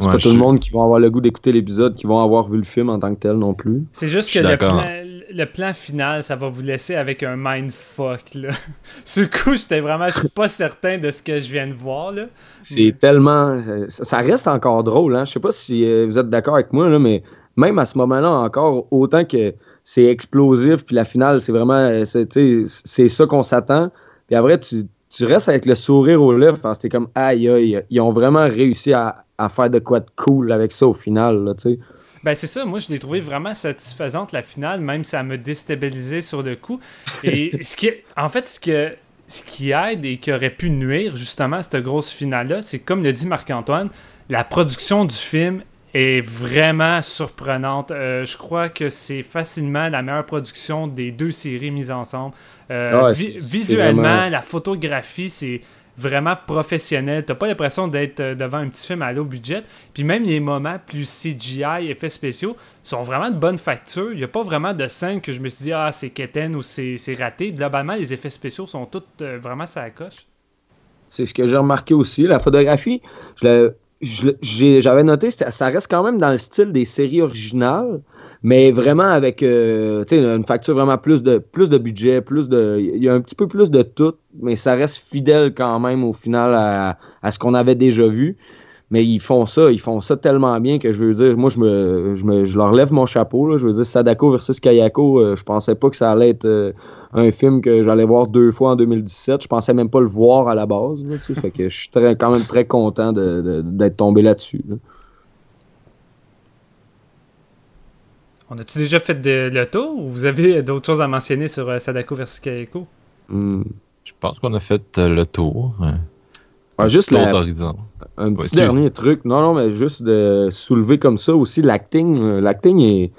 c'est Ouais, pas tout le monde qui va avoir le goût d'écouter l'épisode, qui vont avoir vu le film en tant que tel non plus. C'est juste que le, d'accord. Le plan final, ça va vous laisser avec un mindfuck. Là. Ce coup, j'étais vraiment, je suis pas certain de ce que je viens de voir. Là. C'est tellement. euh, Ça reste encore drôle. Hein? Je sais pas si euh, vous êtes d'accord avec moi, là, mais même à ce moment-là, encore, autant que c'est explosif, puis la finale, c'est vraiment. euh, C'est c'est ça qu'on s'attend. Puis après, tu, tu restes avec le sourire aux lèvres parce que t'es comme aïe aïe. Ils ont vraiment réussi à, à faire de quoi de cool avec ça au final. Là, sais. Ben c'est ça, moi je l'ai trouvé vraiment satisfaisante la finale, même si ça m'a déstabilisé sur le coup. Et ce qui, en fait, ce, que, ce qui aide et qui aurait pu nuire justement à cette grosse finale-là, c'est comme le dit Marc-Antoine, la production du film est vraiment surprenante. Euh, je crois que c'est facilement la meilleure production des deux séries mises ensemble. Euh, vi- c'est visuellement, vraiment- la photographie, c'est vraiment professionnel. T'as pas l'impression d'être euh, devant un petit film à low budget. Puis même les moments plus CGI, effets spéciaux, sont vraiment de bonne facture. Il n'y a pas vraiment de scène que je me suis dit, ah, c'est quétaine ou c'est raté. Globalement, les effets spéciaux sont tous euh, vraiment ça coche. C'est ce que j'ai remarqué aussi. La photographie, j'avais noté, ça reste quand même dans le style des séries originales, mais vraiment avec euh, une facture vraiment plus de, plus de budget, plus de. Il y a un petit peu plus de tout, mais ça reste fidèle quand même au final à, ce qu'on avait déjà vu. Mais ils font ça, ils font ça tellement bien que je veux dire, moi je me, je, me- je leur lève mon chapeau. Là, je veux dire, Sadako versus Kayako, euh, je pensais pas que ça allait être euh, un film que j'allais voir deux fois en 2017. Je pensais même pas le voir à la base. Là, fait que je suis très, quand même très content d'être tombé là-dessus. là. On a-tu déjà fait de, le tour ou vous avez d'autres choses à mentionner sur euh, Sadako versus Kayako? Hmm. Je pense qu'on a fait euh, le tour. hein. Ouais, juste Tour la- d'horizon. un Ouais, petit tu- dernier truc. Non, non, mais juste de soulever comme ça aussi l'acting. euh, L'acting est.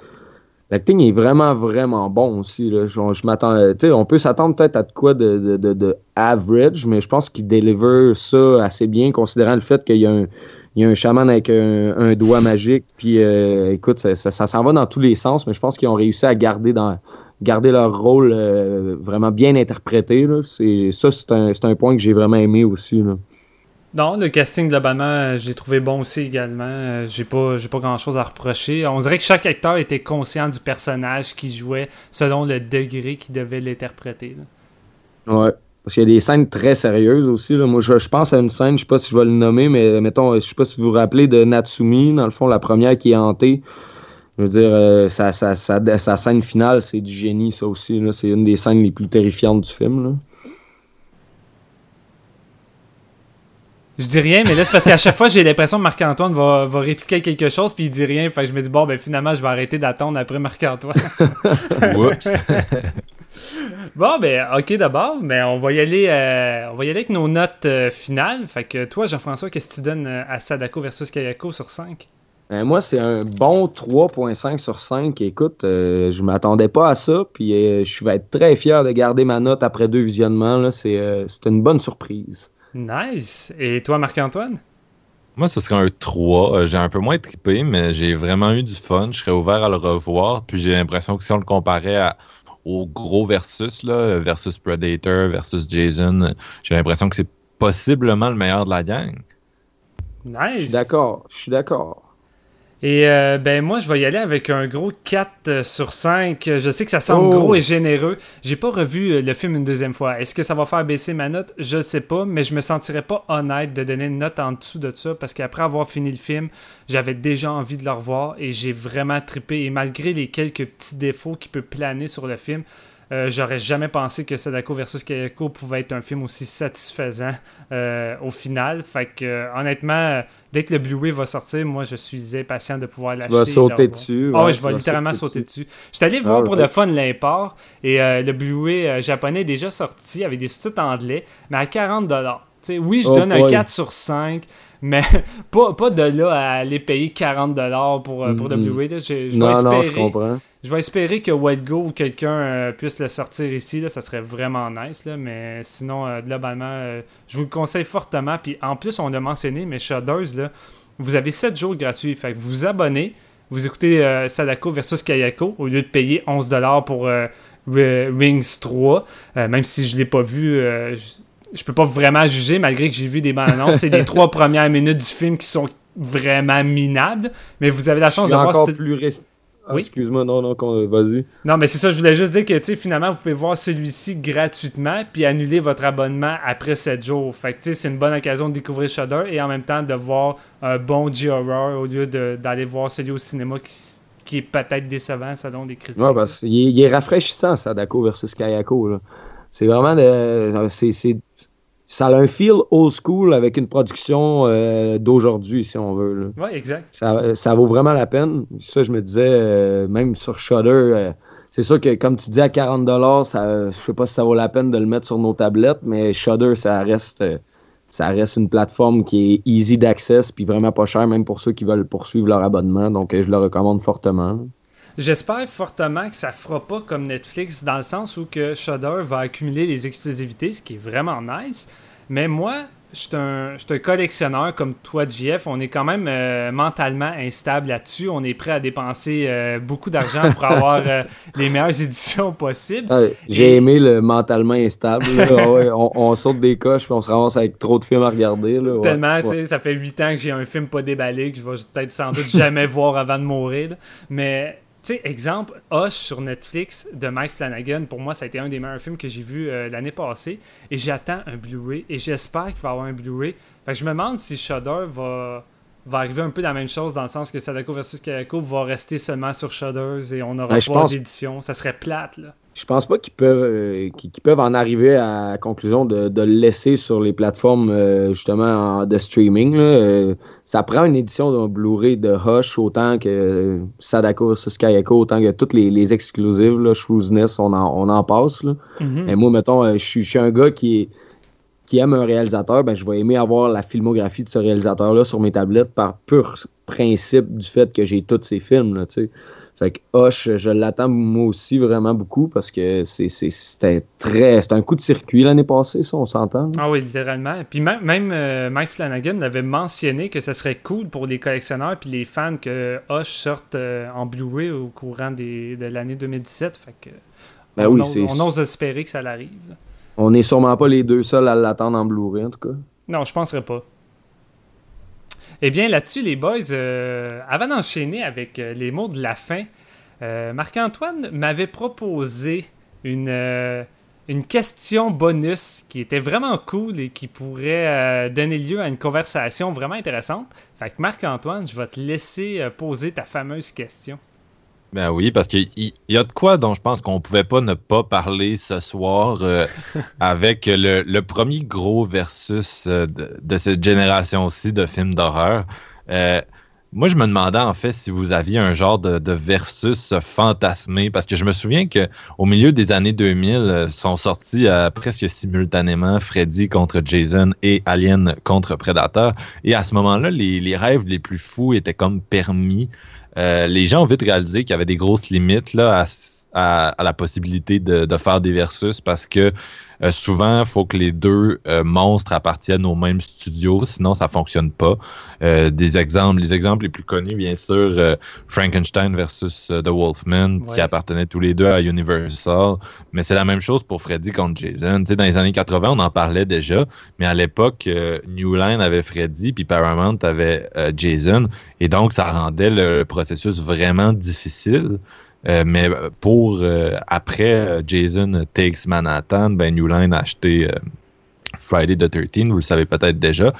L'acting est vraiment, vraiment bon aussi. Là. Je, je m'attends. tu sais, On peut s'attendre peut-être à de quoi de, de, de- de average, mais je pense qu'il deliver ça assez bien, considérant le fait qu'il y a un, il y a un chaman avec un, un doigt magique. Puis euh, écoute, ça, ça, ça s'en va dans tous les sens, mais je pense qu'ils ont réussi à garder dans garder leur rôle euh, vraiment bien interprété. là. Ça, c'est un, point que j'ai vraiment aimé aussi. Là. Non, le casting globalement, euh, je l'ai trouvé bon aussi également. J'ai pas, j'ai pas grand chose à reprocher. On dirait que chaque acteur était conscient du personnage qu'il jouait selon le degré qu'il devait l'interpréter. Ouais. Parce qu'il y a des scènes très sérieuses aussi. Là. Moi, je, je pense à une scène, je sais pas si je vais le nommer, mais mettons, je sais pas si vous vous rappelez de Natsumi, dans le fond, la première qui est hantée. Je veux dire, euh, sa, sa, sa- sa scène finale, c'est du génie, ça aussi. là. C'est une des scènes les plus terrifiantes du film. Là. Je dis rien, mais là, c'est parce qu'à chaque fois, j'ai l'impression que Marc-Antoine va, va répliquer quelque chose, puis il dit rien. Fait que je me dis, bon, ben finalement, je vais arrêter d'attendre après Marc-Antoine. Bon, ben, ok d'abord, mais on va y aller, euh, on va y aller avec nos notes euh, finales. Fait que toi, Jean-François, qu'est-ce que tu donnes euh, à Sadako versus Kayako sur 5 Euh, moi, c'est un bon 3.5 sur 5. Écoute, euh, je m'attendais pas à ça, puis euh, je vais être très fier de garder ma note après deux visionnements. là. C'est euh, c'est une bonne surprise. Nice. Et toi, Marc-Antoine? Moi, ce serait un 3. Euh, j'ai un peu moins trippé, mais j'ai vraiment eu du fun. Je serais ouvert à le revoir. Puis j'ai l'impression que si on le comparait à- au gros versus, là, versus Predator, versus Jason, j'ai l'impression que c'est possiblement le meilleur de la gang. Je suis d'accord. Je suis d'accord. Et euh, ben moi, je vais y aller avec un gros 4 euh, sur 5. Je sais que ça semble Oh. gros et généreux. J'ai pas revu euh, le film une deuxième fois. Est-ce que ça va faire baisser ma note? Je sais pas, mais je me sentirais pas honnête de donner une note en dessous de ça parce qu'après avoir fini le film, j'avais déjà envie de le revoir et j'ai vraiment trippé. Et malgré les quelques petits défauts qui peuvent planer sur le film, euh, j'aurais jamais pensé que Sadako versus Kayako pouvait être un film aussi satisfaisant euh, au final. Fait que honnêtement, euh, dès que le Blu-ray va sortir, moi je suis impatient de pouvoir Tu l'acheter. vas et de le sauter dessus. Ah ouais, tu je vais vas littéralement sauter dessus. Je suis allé voir pour le fun l'import et euh, le Blu-ray japonais est déjà sorti avec des sous-titres anglais, mais à 40$. Tu sais, oui, je Oh donne un boy. 4 sur 5, mais pas, pas de là à aller payer 40$ pour, pour le. Blu-ray. Je, vais Non, non, je comprends. Je vais espérer que White Go ou quelqu'un euh, puisse le sortir ici. Là, ça serait vraiment nice. Là, mais sinon, euh, globalement, euh, je vous le conseille fortement. Puis en plus, on l'a mentionné, mais Shudders, là, vous avez 7 jours gratuits. Fait que vous vous abonnez, vous écoutez Sadako versus Kayako au lieu de payer 11$ pour Rings 3. Euh, même si je ne l'ai pas vu, je, peux pas vraiment juger malgré que j'ai vu des bandes annonces. C'est les trois premières minutes du film qui sont vraiment minables. Mais vous avez la chance de voir encore cette- plus, Ah, Oui. Excuse-moi, non, non, qu'on- vas-y. Non, mais c'est ça, je voulais juste dire que, tu sais, finalement, vous pouvez voir celui-ci gratuitement, puis annuler votre abonnement après 7 jours. Fait que, tu sais, c'est une bonne occasion de découvrir Shudder et en même temps de voir un bon G-Horror au lieu de- d'aller voir celui au cinéma qui, qui est peut-être décevant selon les critiques. Ouais, parce qu'il est, il est rafraîchissant, Sadako versus Kayako. C'est vraiment de. c'est- c'est- ça a un feel old school avec une production euh, d'aujourd'hui, si on veut. Ouais, exact. Ça, ça vaut vraiment la peine. Ça, je me disais, euh, même sur Shudder, euh, c'est sûr que, comme tu dis, à 40$, ça, je sais pas si ça vaut la peine de le mettre sur nos tablettes, mais Shudder, ça reste, ça reste une plateforme qui est easy d'access puis vraiment pas cher, même pour ceux qui veulent poursuivre leur abonnement. Donc, je le recommande fortement. J'espère fortement que ça fera pas comme Netflix dans le sens où que Shudder va accumuler les exclusivités, ce qui est vraiment nice. Mais moi, je suis un, un collectionneur comme toi, JF. On est quand même euh, mentalement instable là-dessus. On est prêt à dépenser euh, beaucoup d'argent pour avoir euh, les meilleures éditions possibles. Ouais, J'ai Et- aimé le mentalement instable. là. Ah ouais, on, on saute des coches puis on se ramasse avec trop de films à regarder. Là. Ouais, Tellement, tu ouais. sais, ça fait 8 ans que j'ai un film pas déballé que je vais peut-être sans doute jamais voir avant de mourir. là. Mais, tu sais, exemple, Hush sur Netflix de Mike Flanagan, pour moi, ça a été un des meilleurs films que j'ai vu euh, l'année passée. Et j'attends un Blu-ray et j'espère qu'il va y avoir un Blu-ray. Fait que je me demande si Shudder va, va arriver un peu dans la même chose, dans le sens que Sadako versus Kayako va rester seulement sur Shudder et on n'aura Ouais, je pas pense- d'édition. Ça serait plate, là. Je pense pas qu'ils peuvent, euh, qu'ils peuvent en arriver à la conclusion de, de le laisser sur les plateformes euh, justement en- de streaming. là. Euh, ça prend une édition d'un Blu-ray de Hush autant que Sadako vs Kayako, autant que toutes les, les exclusives, là, Shrewsness, on en, on en passe. Là. Mhm. Et moi, mettons, je suis un gars qui est qui aime un réalisateur, ben, je vais aimer avoir la filmographie de ce réalisateur-là sur mes tablettes par pur principe du fait que j'ai tous ces films. Là. Fait que Hush, je l'attends moi aussi vraiment beaucoup parce que c'était très. C'était un coup de circuit l'année passée, ça, on s'entend. Ah oui, littéralement. Puis même, même euh, Mike Flanagan avait mentionné que ça serait cool pour les collectionneurs puis les fans que Hush sorte euh, en Blu-ray au courant des- de l'année 2017. Fait que Ben on, oui, on ose espérer que ça l'arrive. On n'est sûrement pas les deux seuls à l'attendre en Blu-ray, en tout cas. Non, je penserais pas. Eh bien, là-dessus, les boys, euh, avant d'enchaîner avec euh, les mots de la fin, euh, Marc-Antoine m'avait proposé une, une question bonus qui était vraiment cool et qui pourrait donner lieu à une conversation vraiment intéressante. Fait que Marc-Antoine, je vais te laisser poser ta fameuse question. Ben oui, parce qu'il y, y a de quoi dont je pense qu'on pouvait pas ne pas parler ce soir euh, avec le, le premier gros versus euh, de, de cette génération-ci de films d'horreur. Euh, moi, je me demandais en fait si vous aviez un genre de, de versus fantasmé, parce que je me souviens que au milieu des années 2000 euh, sont sortis presque simultanément Freddy contre Jason et Alien contre Predator. Et à ce moment-là, les, les rêves les plus fous étaient comme permis. Euh, les gens ont vite réalisé qu'il y avait des grosses limites là, à, la possibilité de, de faire des versus parce que euh, souvent, il faut que les deux euh, monstres appartiennent au même studio, sinon ça fonctionne pas. Euh, des exemples, les exemples les plus connus, bien sûr, Frankenstein versus The Wolfman, qui appartenaient tous les deux à Universal. Mais c'est la même chose pour Freddy contre Jason. Tu sais, dans les années 80, on en parlait déjà, mais à l'époque, New Line avait Freddy, puis Paramount avait Jason. Et donc, ça rendait le processus vraiment difficile. Euh, mais pour euh, après euh, Jason Takes Manhattan, ben New Line a acheté euh, Friday the 13, vous le savez peut-être déjà.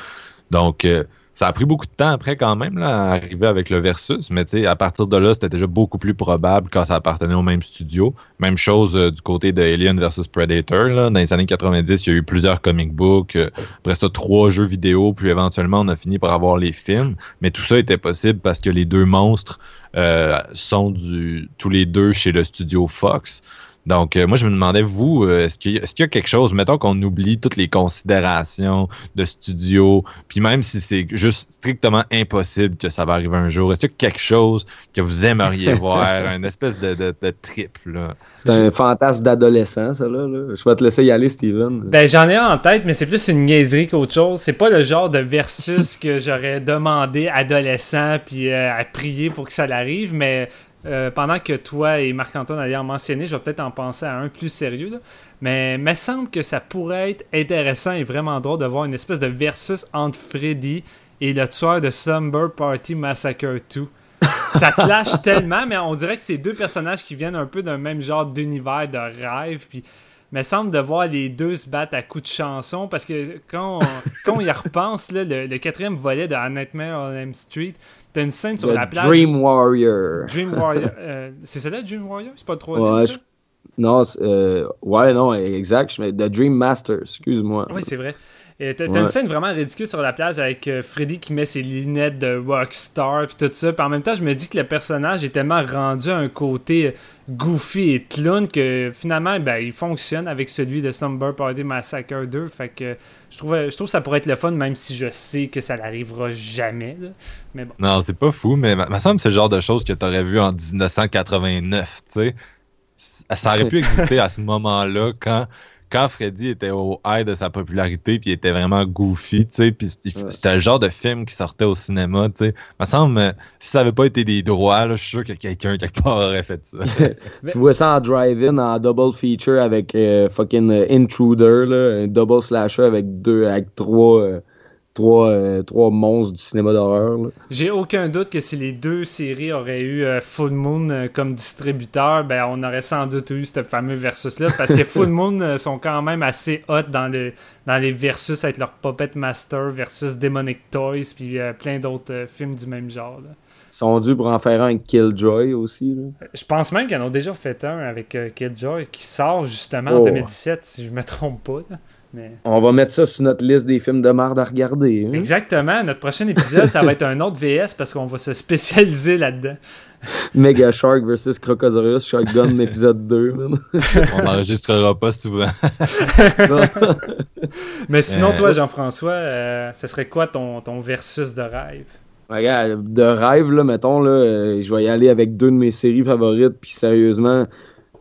Donc, euh, ça a pris beaucoup de temps après quand même là, à arriver avec le versus, mais à partir de là, c'était déjà beaucoup plus probable quand ça appartenait au même studio. Même chose euh, du côté de Alien versus Predator. Là. Dans les années 90, il y a eu plusieurs comic books, euh, après ça, trois jeux vidéo, puis éventuellement, on a fini par avoir les films. Mais tout ça était possible parce que les deux monstres euh, sont du, tous les deux chez le studio Fox. Donc, euh, moi, je me demandais, vous, euh, est-ce qu'il y, a- est-ce qu'il y a quelque chose, mettons qu'on oublie toutes les considérations de studio, puis même si c'est juste strictement impossible que ça va arriver un jour, est-ce qu'il y a quelque chose que vous aimeriez voir, une espèce de, de, de trip, là? C'est un fantasme d'adolescent, ça, là, là. Je vais te laisser y aller, Steven. Ben, j'en ai en tête, mais c'est plus une niaiserie qu'autre chose. C'est pas le genre de versus que j'aurais demandé adolescent puis euh, à prier pour que ça l'arrive, mais euh, pendant que toi et Marc-Antoine allaient en mentionner, je vais peut-être en penser à un plus sérieux. là. Mais il me semble que ça pourrait être intéressant et vraiment drôle de voir une espèce de versus entre Freddy et le tueur de Slumber Party Massacre 2. ça clash tellement, mais on dirait que c'est deux personnages qui viennent un peu d'un même genre d'univers de rêve. Puis, me semble de voir les deux se battre à coups de chanson parce que quand on, quand on y repense, là, le, le quatrième volet de A Nightmare on Elm Street, t'as une scène sur The la plage. Dream Warrior. Dream Warrior. euh, c'est ça là, Dream Warrior? C'est pas le troisième Ouais, ça? je- Non, euh, ouais, non, exact. The Dream Master, excuse-moi. Oui, c'est vrai. Et t'as une scène vraiment ridicule sur la plage avec euh, Freddy qui met ses lunettes de rockstar puis tout ça. Puis en même temps, je me dis que le personnage est tellement rendu à un côté euh, goofy et clown que finalement, ben, il fonctionne avec celui de Slumber Party Massacre 2. Fait que je trouve, je trouve que ça pourrait être le fun, même si je sais que ça n'arrivera jamais. là. Mais bon. Non, c'est pas fou, mais ma- me semble c'est le genre de choses que t'aurais vu en 1989, tu sais. Ça aurait pu exister à ce moment-là quand, quand Freddy était au high de sa popularité puis il était vraiment goofy, tu sais, puis c'était le genre de film qui sortait au cinéma, tu sais. Me semble, euh, si ça avait pas été des droits, là, je suis sûr que quelqu'un quelque part aurait fait ça. Tu vois ça en drive-in, en double feature avec euh, fucking euh, Intruder, là, un double slasher avec deux, avec trois, euh, trois, euh, trois monstres du cinéma d'horreur. J'ai aucun doute que si les deux séries auraient eu euh, Full Moon euh, comme distributeur, ben on aurait sans doute eu ce fameux versus-là. Parce que Full Moon sont quand même assez hot dans, le, dans les versus avec leur Puppet Master versus Demonic Toys, puis euh, plein d'autres films du même genre. là. Ils sont dus pour en faire un avec Killjoy aussi. là. Je pense même qu'ils en ont déjà fait un avec euh, Killjoy qui sort justement en Oh. 2017, si je me trompe pas. là. Mais... On va mettre ça sur notre liste des films de merde à regarder. hein. Exactement, notre prochain épisode, ça va être un autre VS parce qu'on va se spécialiser là-dedans. Mega Shark vs Crocosaurus Shotgun épisode 2. man. On n'enregistrera pas souvent. Mais sinon, toi, Jean-François, euh, ce serait quoi ton, ton versus de rêve? Regarde, de rêve, là, mettons, là, euh, je vais y aller avec deux de mes séries favorites, puis sérieusement,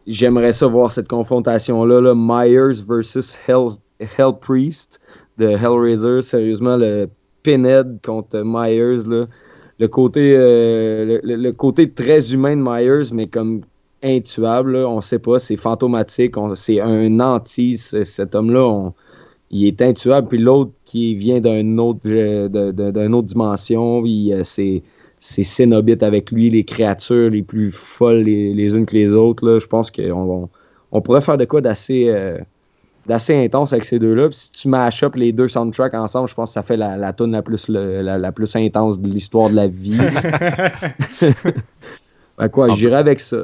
j'aimerais ça voir cette confrontation-là, là, Myers versus Hell, Hell Priest de Hellraiser, sérieusement, le Pinhead contre Myers, le côté, euh, le, le- côté très humain de Myers, mais comme intuable, là, on sait pas, c'est fantomatique, c'est un anti, cet homme-là, il est intuable, puis l'autre qui vient d'une autre, euh, d'une autre dimension, euh, c'est c'est Cénobite avec lui, les créatures les plus folles les, unes que les autres. Je pense qu'on on, on pourrait faire de quoi d'assez d'assez intense avec ces deux-là. Si tu mash up les deux soundtracks ensemble, je pense que ça fait la, la tune la plus, le- la, la plus intense de l'histoire de la vie. Fait quoi, j'irai avec ça.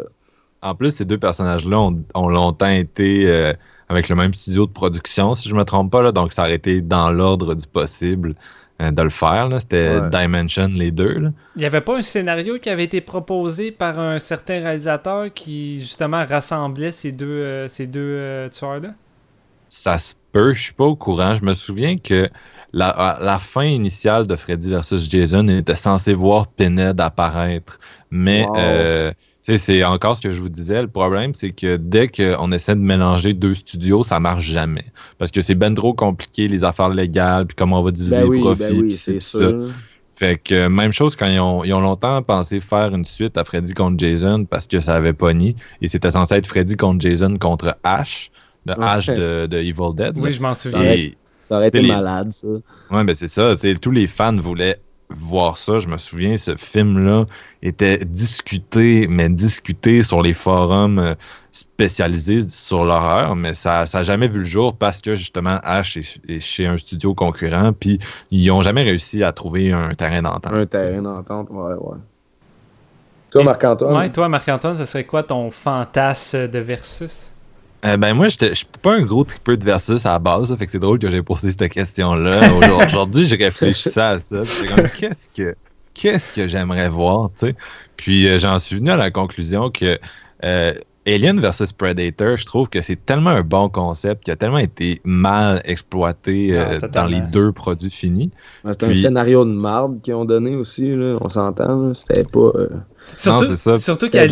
En plus, ces deux personnages-là ont, ont longtemps été euh, avec le même studio de production, si je me trompe pas, là, donc ça aurait été dans l'ordre du possible euh, de le faire. là. C'était Ouais. Dimension, les deux. là. Il n'y avait pas un scénario qui avait été proposé par un certain réalisateur qui, justement, rassemblait ces deux, euh, ces deux euh, tueurs-là? Ça se peut, je suis pas au courant. Je me souviens que la, fin initiale de Freddy versus Jason était censé voir Pinhead apparaître. Mais Wow. euh, c'est encore ce que je vous disais. Le problème, c'est que dès qu'on essaie de mélanger deux studios, ça marche jamais. Parce que c'est ben trop compliqué, les affaires légales, puis comment on va diviser Ben les oui, profits, ben oui, ci, c'est ça. Fait que euh, même chose quand ils ont, ils ont longtemps pensé faire une suite à Freddy contre Jason parce que ça avait pogné. Et c'était censé être Freddy contre Jason contre Ash, de Ouais. Ash de, de Evil Dead. là. Oui, je m'en souviens. Et- Ça aurait été Les- malade, ça. Ouais, ben c'est ça. Tous les fans voulaient voir ça. Je me souviens, ce film-là était discuté, mais discuté sur les forums euh, spécialisés sur l'horreur, mais ça n'a jamais vu le jour parce que justement Ash est, est chez un studio concurrent, puis ils n'ont jamais réussi à trouver un terrain d'entente. Un terrain d'entente, ouais, ouais. Toi, Marc-Antoine? Ouais, toi, Marc-Antoine, ce serait quoi ton fantasme de versus? Euh, ben moi, je suis pas un gros tripeux de versus à la base, ça fait que c'est drôle que j'ai posé cette question-là. Aujourd'hui- Aujourd'hui, j'ai réfléchi à ça. comme, qu'est-ce que qu'est-ce que j'aimerais voir, tu sais? Puis euh, j'en suis venu à la conclusion que euh, Alien versus Predator, je trouve que c'est tellement un bon concept qui a tellement été mal exploité Ah, euh, dans totalement. les deux produits finis. C'est un Puis- scénario de marde qu'ils ont donné aussi, là. on s'entend. là. C'était pas. Surtout, qu'à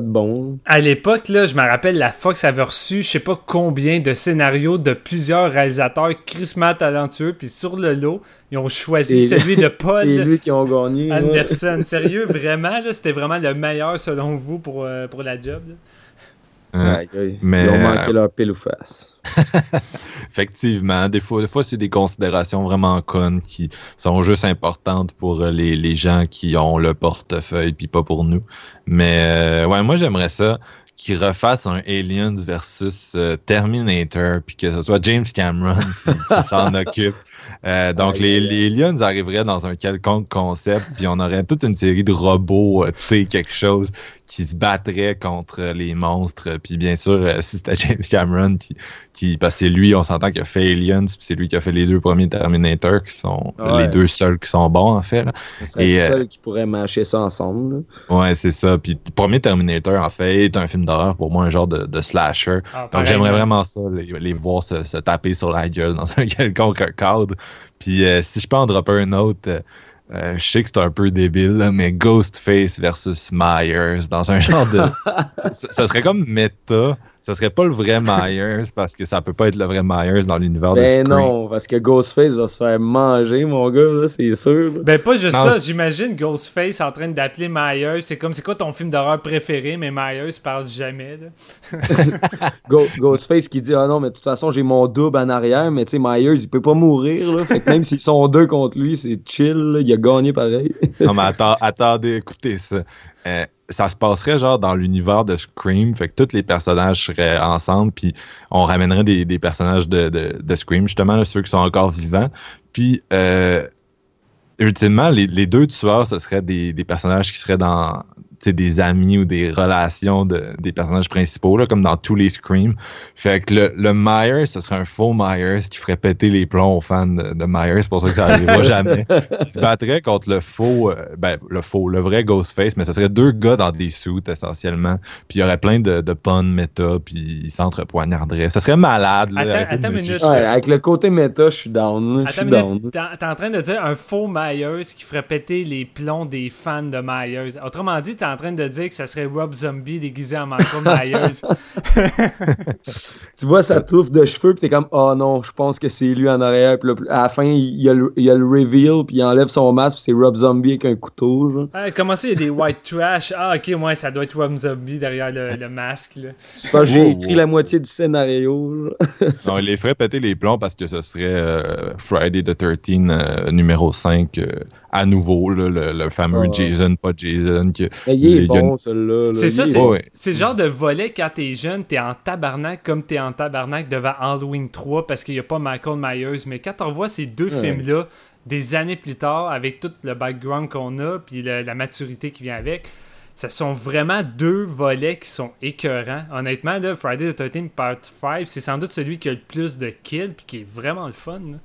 bon. à l'époque, là, je me rappelle, la Fox avait reçu je sais pas combien de scénarios de plusieurs réalisateurs crissement talentueux, puis sur le lot, ils ont choisi celui de Paul lui qui ont gagné. là. Anderson. Sérieux, vraiment, là, c'était vraiment le meilleur selon vous pour, euh, pour la job. là? Ouais, ils mais, ils ont manqué euh, leur pile ou face. Effectivement, des fois, des fois c'est des considérations vraiment connes qui sont juste importantes pour euh, les, les gens qui ont le portefeuille puis pas pour nous. Mais euh, ouais, moi j'aimerais ça qu'ils refassent un Aliens versus Terminator puis que ce soit James Cameron qui, qui s'en occupe. Euh, donc les, Aliens arriveraient dans un quelconque concept puis on aurait toute une série de robots, euh, tu sais, quelque chose qui se battraient contre les monstres. Puis bien sûr, euh, si c'était James Cameron qui, qui parce que c'est lui, on s'entend qu'il a fait Aliens, puis c'est lui qui a fait les deux premiers Terminator, qui sont Ouais. les deux seuls qui sont bons, en fait. là. Ce serait Et, le euh, seul qui pourrait mâcher ça ensemble. là. Ouais, c'est ça. Puis le premier Terminator, en fait, est un film d'horreur, pour moi, un genre de, de slasher. Ah, Donc j'aimerais moi. vraiment ça, les, les voir se, se taper sur la gueule dans un quelconque cadre. Puis euh, si je peux en dropper un autre, euh, euh, je sais que c'est un peu débile, là, mais Ghostface versus Myers, dans un genre de... ça, ça serait comme méta. Ça serait pas le vrai Myers, parce que ça peut pas être le vrai Myers dans l'univers de Ben Scream. non, parce que Ghostface va se faire manger, mon gars, là, c'est sûr. là. Ben, pas juste Non, ça. J'imagine Ghostface en train d'appeler Myers. C'est comme, c'est quoi ton film d'horreur préféré, mais Myers parle jamais. là? Go- Ghostface qui dit Ah non, mais de toute façon, j'ai mon double en arrière, mais tu sais, Myers, il peut pas mourir. Là. Fait que même s'ils sont deux contre lui, c'est chill, là, il a gagné pareil. Non, mais atta- attendez, écoutez ça. Euh, ça se passerait genre dans l'univers de Scream, fait que tous les personnages seraient ensemble, puis on ramènerait des, personnages de, Scream, justement, ceux qui sont encore vivants. Puis, euh, ultimement, les, deux tueurs, ce seraient des, personnages qui seraient dans des amis ou des relations de, des personnages principaux, là, comme dans tous les Scream. Fait que le, le Myers, ce serait un faux Myers qui ferait péter les plombs aux fans de, de Myers, c'est pour ça que ça n'arrivera jamais. Qui se battrait contre le faux, euh, ben, le faux, le vrai Ghostface, mais ce serait deux gars dans des suits essentiellement. Puis il y aurait plein de, de puns méta, puis ils s'entrepoignarderaient. Ça serait malade. Là, Attends- une minute. Ouais, avec le côté méta, je suis down. Je suis une down. T'es t'es en train de dire un faux Myers qui ferait péter les plombs des fans de Myers. Autrement dit, t'es en train de dire que ça serait Rob Zombie déguisé en Michael Myers. Tu vois sa touffe de cheveux, puis t'es comme Oh non, je pense que c'est lui en arrière. Puis à la fin, il y a le, il y a le reveal, puis il enlève son masque, puis c'est Rob Zombie avec un couteau. Genre. Ah, comment ça, il y a des white trash? Ah, ok, ouais, ça doit être Rob Zombie derrière le, le masque. Là. Je pense que j'ai Wow, écrit wow. la moitié du scénario. Non, il les ferait péter les plombs parce que ce serait euh, Friday the 13 euh, numéro 5 euh, à nouveau, là, le, le fameux Ah. Jason, pas Jason. il est bon, une- celui-là. là. C'est ça, est c'est Ouais, ouais. c'est le genre de volet quand t'es jeune, t'es en tabarnak comme t'es en tabarnak devant Halloween 3 parce qu'il n'y a pas Michael Myers. Mais quand on revoit ces deux Ouais. films-là, des années plus tard, avec tout le background qu'on a, puis le- la maturité qui vient avec, ce sont vraiment deux volets qui sont écœurants. Honnêtement, là, Friday the 13 Part 5, c'est sans doute celui qui a le plus de kills, puis qui est vraiment le fun. là.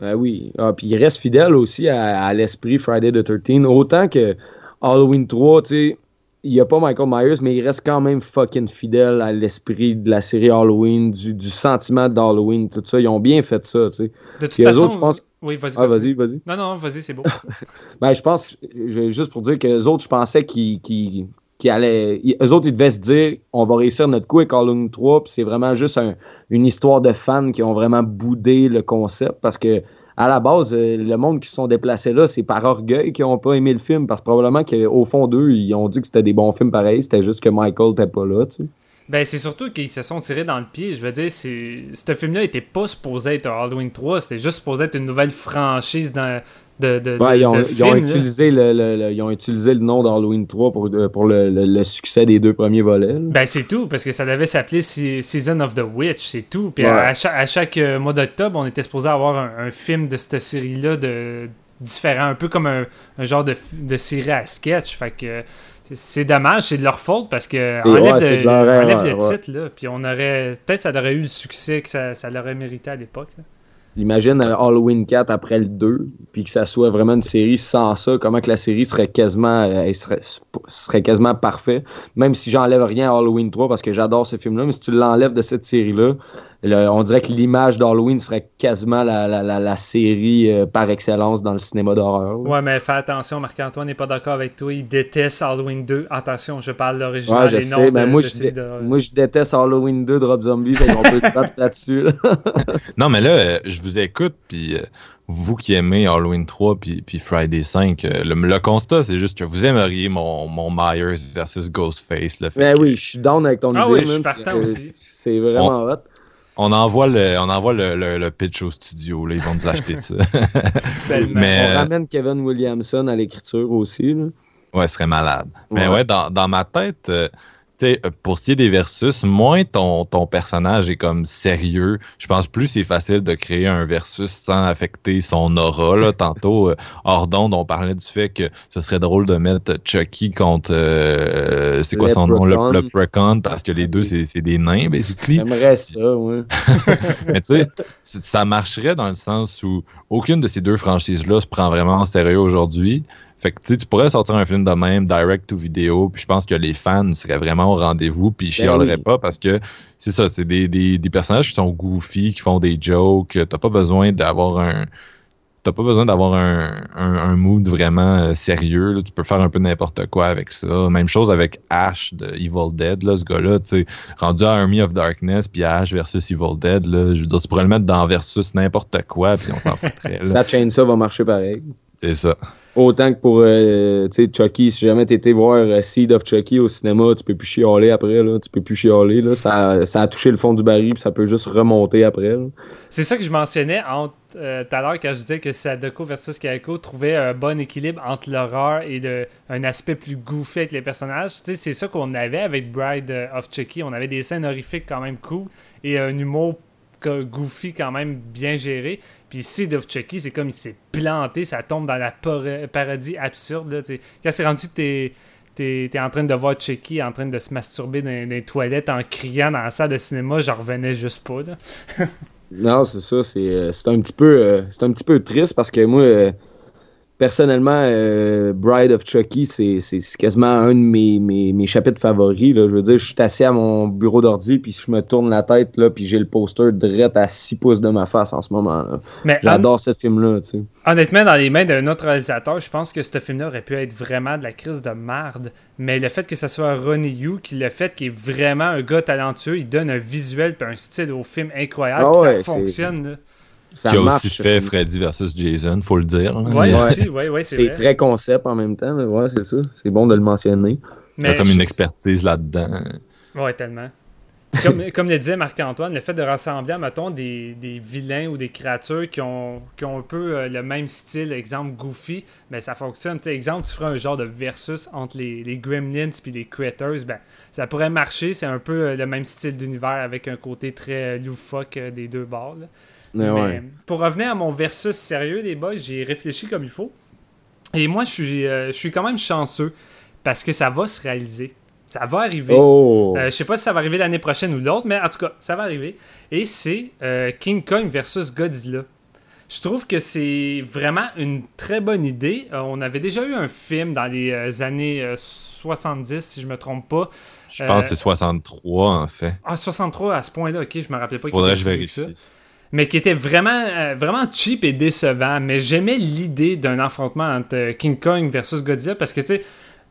Ben oui. Ah, puis il reste fidèle aussi à, à l'esprit Friday the 13. Autant que Halloween 3, tu sais, il n'y a pas Michael Myers, mais il reste quand même fucking fidèle à l'esprit de la série Halloween, du, du sentiment d'Halloween, tout ça. Ils ont bien fait ça, tu sais. De toute façon, autres, je pense- Oui, vas-y. Ah, vas-y, vas-y. Non, non, vas-y, c'est beau. Ben, je pense, juste pour dire que les autres, je pensais qu'ils qu'ils- ils- Eux autres, ils devaient se dire on va réussir notre coup avec Halloween 3, puis c'est vraiment juste un- une histoire de fans qui ont vraiment boudé le concept parce que. À la base, euh, le monde qui se sont déplacés là, c'est par orgueil qu'ils n'ont pas aimé le film, parce que probablement qu'au fond d'eux, ils ont dit que c'était des bons films pareils, c'était juste que Michael n'était pas là, tu. Ben, c'est surtout qu'ils se sont tirés dans le pied. Je veux dire, ce film-là était pas supposé être Halloween 3, c'était juste supposé être une nouvelle franchise dans... de, de, Ouais, de- ils, ont, de ils ont films, là. utilisé le, le- le- ils ont utilisé le nom d'Halloween 3 pour, euh, pour le, succès des deux premiers volets. là. Ben, c'est tout, parce que ça devait s'appeler Se- Season of the Witch, c'est tout. Puis Ouais. à, chaque, à chaque, euh, mois d'octobre, on était supposé avoir un, un film de cette série-là de différent, un peu comme un, un genre de, série à sketch. Fait que c'est- dommage, c'est de leur faute parce que enlève, le, enlève titre, là, puis on aurait. Peut-être ça aurait eu le succès que ça, ça l'aurait mérité à l'époque. là. Imagine euh, Halloween 4 après le 2, puis que ça soit vraiment une série sans ça, comment que la série serait quasiment, euh, elle serait, quasiment parfait? Même si j'enlève rien à Halloween 3 parce que j'adore ce film-là, mais si tu l'enlèves de cette série-là, le- on dirait que l'image d'Halloween serait quasiment la, la- la- la série euh, par excellence dans le cinéma d'horreur. Ouais, mais fais attention, Marc-Antoine n'est pas d'accord avec toi. Il déteste Halloween 2. Attention, je parle de l'original Ouais, je et sais, non mais de, moi, de je dé- moi je déteste Halloween 2 de Rob Zombie, fait qu'on peut se battre là-dessus. là. Non, mais là, euh, je vous écoute, puis euh, vous qui aimez Halloween 3 puis, puis Friday 5, euh, le, le constat, c'est juste que vous aimeriez mon, mon Myers versus Ghostface. Là, fait Ben que oui, je suis down avec ton Ah idée. oui, je suis partant aussi. C'est vraiment hot. On envoie le, on envoie le, le, le pitch au studio, là, ils vont nous acheter ça. Tellement. Mais- On Euh, ramène Kevin Williamson à l'écriture aussi. Là. Ouais, ce serait malade. Mais Ouais. dans, dans ma tête, euh, pour ce qui est des versus, moins ton, ton personnage est comme sérieux. Je pense plus c'est facile de créer un versus sans affecter son aura. Là. Tantôt, euh, on parlait du fait que ce serait drôle de mettre Chucky contre. euh, c'est quoi son nom Le, le Precon, parce que les deux, c'est des nains, basically. J'aimerais ça, ouais. Mais tu sais, ça marcherait dans le sens où aucune de ces deux franchises-là se prend vraiment au sérieux aujourd'hui. Fait que tu pourrais sortir un film de même, direct to vidéo, puis je pense que les fans seraient vraiment au rendez-vous, puis ils Ben chialeraient oui. pas parce que c'est ça, c'est des, des, des personnages qui sont goofy, qui font des jokes. T'as pas besoin d'avoir un. T'as pas besoin d'avoir un, un, un mood vraiment euh, sérieux. là. Tu peux faire un peu n'importe quoi avec ça. Même chose avec Ash de Evil Dead, là, ce gars-là, tu rendu à Army of Darkness, puis Ash versus Evil Dead, là, je veux dire, tu pourrais le mettre dans versus n'importe quoi, puis on s'en foutrait. là. Ça Chainsaw va marcher pareil. C'est ça. Autant que pour euh, tu Chucky, si jamais t'étais voir euh, Seed of Chucky au cinéma, tu peux plus chialer après, là. Tu peux plus chialer, là. Ça, ça a touché le fond du baril, puis ça peut juste remonter après. C'est ça que je mentionnais euh, tout à l'heure quand je disais que Sadako versus Kaiko trouvait un bon équilibre entre l'horreur et un aspect plus goofy avec les personnages. Tu c'est ça qu'on avait avec Bride of Chucky. On avait des scènes horrifiques quand même cool et un humour goofy quand même bien géré. Puis Chucky, c'est comme il s'est planté, ça tombe dans la par- parodie absurde. Là, quand c'est rendu, t'es t'es en train de voir Chucky en train de se masturber dans, les toilettes en criant dans la salle de cinéma, j'en revenais juste pas. Là. Non, c'est ça. C'est euh, un petit peu euh, c'est un petit peu triste parce que moi, euh, personnellement, euh, Bride of Chucky, c'est quasiment un de mes, mes, mes chapitres favoris. Là. Je veux dire, je suis assis à mon bureau d'ordi, puis je me tourne la tête, là, puis j'ai le poster direct à 6 pouces de ma face en ce moment. hon- J'adore ce film-là, tu sais. honnêtement, dans les mains d'un autre réalisateur, je pense que ce film-là aurait pu être vraiment de la crise de marde. Mais le fait que ça soit Ronnie Yu qui le fait, qui est vraiment un gars talentueux, il donne un visuel et un style au film incroyable, Ah ouais, ça fonctionne. Ça qui a marche. aussi fait. Freddy versus Jason, faut le dire. là. Ouais, Il ouais, ouais, c'est très concept en même temps. là. Ouais, c'est ça. C'est bon de le mentionner. il y a Mais comme je- une expertise là-dedans. Ouais, tellement. Comme, comme le disait Marc-Antoine, le fait de rassembler, mettons, des, des vilains ou des créatures qui ont, qui ont un peu euh, le même style, exemple Goofy, ben ça fonctionne. Tu sais, exemple, tu feras un genre de versus entre les, les Gremlins puis les Critters, ben ça pourrait marcher. C'est un peu euh, le même style d'univers avec un côté très euh, loufoque euh, des deux bords. Mais Mais ouais. pour revenir à mon versus sérieux, les boys, j'ai réfléchi comme il faut. Et moi, je suis, euh, je suis quand même chanceux parce que ça va se réaliser. Ça va arriver. Oh! Euh, je sais pas si ça va arriver l'année prochaine ou l'autre, mais en tout cas, ça va arriver. Et c'est euh, King Kong versus Godzilla. Je trouve que c'est vraiment une très bonne idée. Euh, on avait déjà eu un film dans les euh, années euh, 70, si je me trompe pas. Je pense que c'est 63 en fait. Ah, 63 à ce point-là, ok, je me rappelais pas qu'il Faudrait que était je si vieux que ça vérifie. Mais qui était vraiment, euh, vraiment cheap et décevant. Mais j'aimais l'idée d'un affrontement entre euh, King Kong versus Godzilla parce que, tu sais,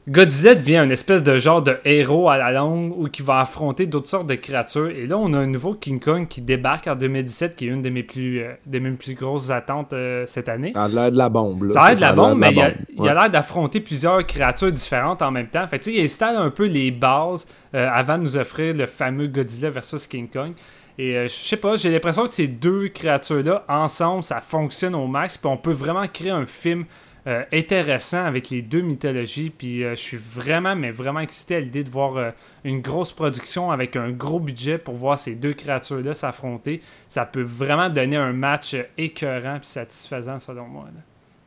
Godzilla devient une espèce de genre de héros à la longue ou qui va affronter d'autres sortes de créatures. Et là, on a un nouveau King Kong qui débarque en 2017, qui est une de mes plus, euh, de mes plus grosses attentes euh, cette année. Ça a l'air de la bombe. Là. Ça a l'air de la bombe, mais il a, l'air d'affronter plusieurs créatures différentes en même temps. Fait que, tu sais, il installe un peu les bases euh, avant de nous offrir le fameux Godzilla versus King Kong. Et euh, je sais pas, j'ai l'impression que ces deux créatures-là, ensemble, ça fonctionne au max. Puis on peut vraiment créer un film euh, intéressant avec les deux mythologies. Puis euh, je suis vraiment, mais vraiment excité à l'idée de voir euh, une grosse production avec un gros budget pour voir ces deux créatures-là s'affronter. Ça peut vraiment donner un match écœurant puis satisfaisant selon moi. là.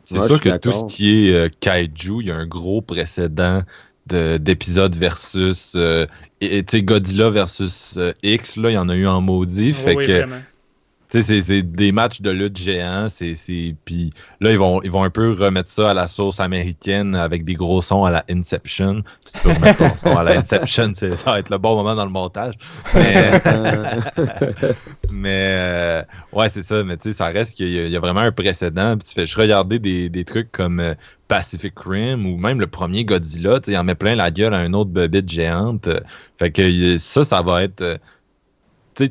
C'est sûr que tout ce qui est euh, kaiju, il y a un gros précédent de- d'épisodes versus euh, et, et, tu sais, Godzilla versus euh, X, là, il y en a eu en maudit. fait oui, que vraiment. tu sais, c'est- des matchs de lutte géants. c'est c'est- Puis là, ils vont, ils vont un peu remettre ça à la sauce américaine avec des gros sons à la Inception. Si tu veux remettre ton son à la Inception, ça va être le bon moment dans le montage. Mais, mais euh, ouais, c'est ça. Mais tu sais, ça reste qu'il y, a- il y a vraiment un précédent. Puis tu fais, je regardais des, des trucs comme euh, Pacific Rim ou même le premier Godzilla. Il en met plein la gueule à un autre bébite géante. Fait que ça, ça va être. euh, tu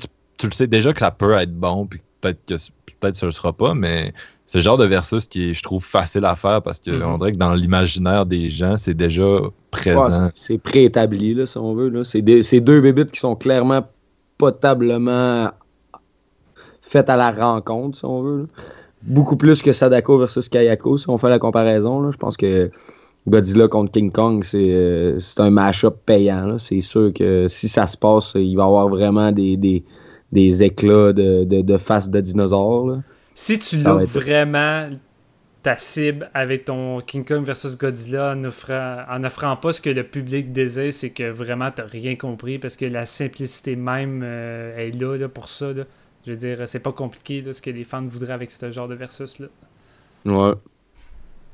le sais déjà que ça peut être bon. Puis peut-être que peut-être ce ne sera pas, mais c'est le genre de versus qui est, je trouve, facile à faire parce qu'on Mhm. dirait que dans l'imaginaire des gens, c'est déjà présent. Ouais, c'est- préétabli, là, si on veut. C'est deux bébites qui sont clairement potablement faites à la rencontre, si on veut. là. Beaucoup plus que Sadako versus Kayako, si on fait la comparaison. là. Je pense que Godzilla contre King Kong, c'est euh, c'est un mash-up payant. C'est sûr que si ça se passe, il va y avoir vraiment des, des, des éclats de, de, de faces de dinosaures. là. Si tu loupes être- vraiment ta cible avec ton King Kong versus Godzilla en offrant, en offrant pas ce que le public désire, c'est que vraiment t'as rien compris parce que la simplicité même euh, est là, là, pour ça. là. Je veux dire, c'est pas compliqué là, ce que les fans voudraient avec ce genre de versus-là. Ouais.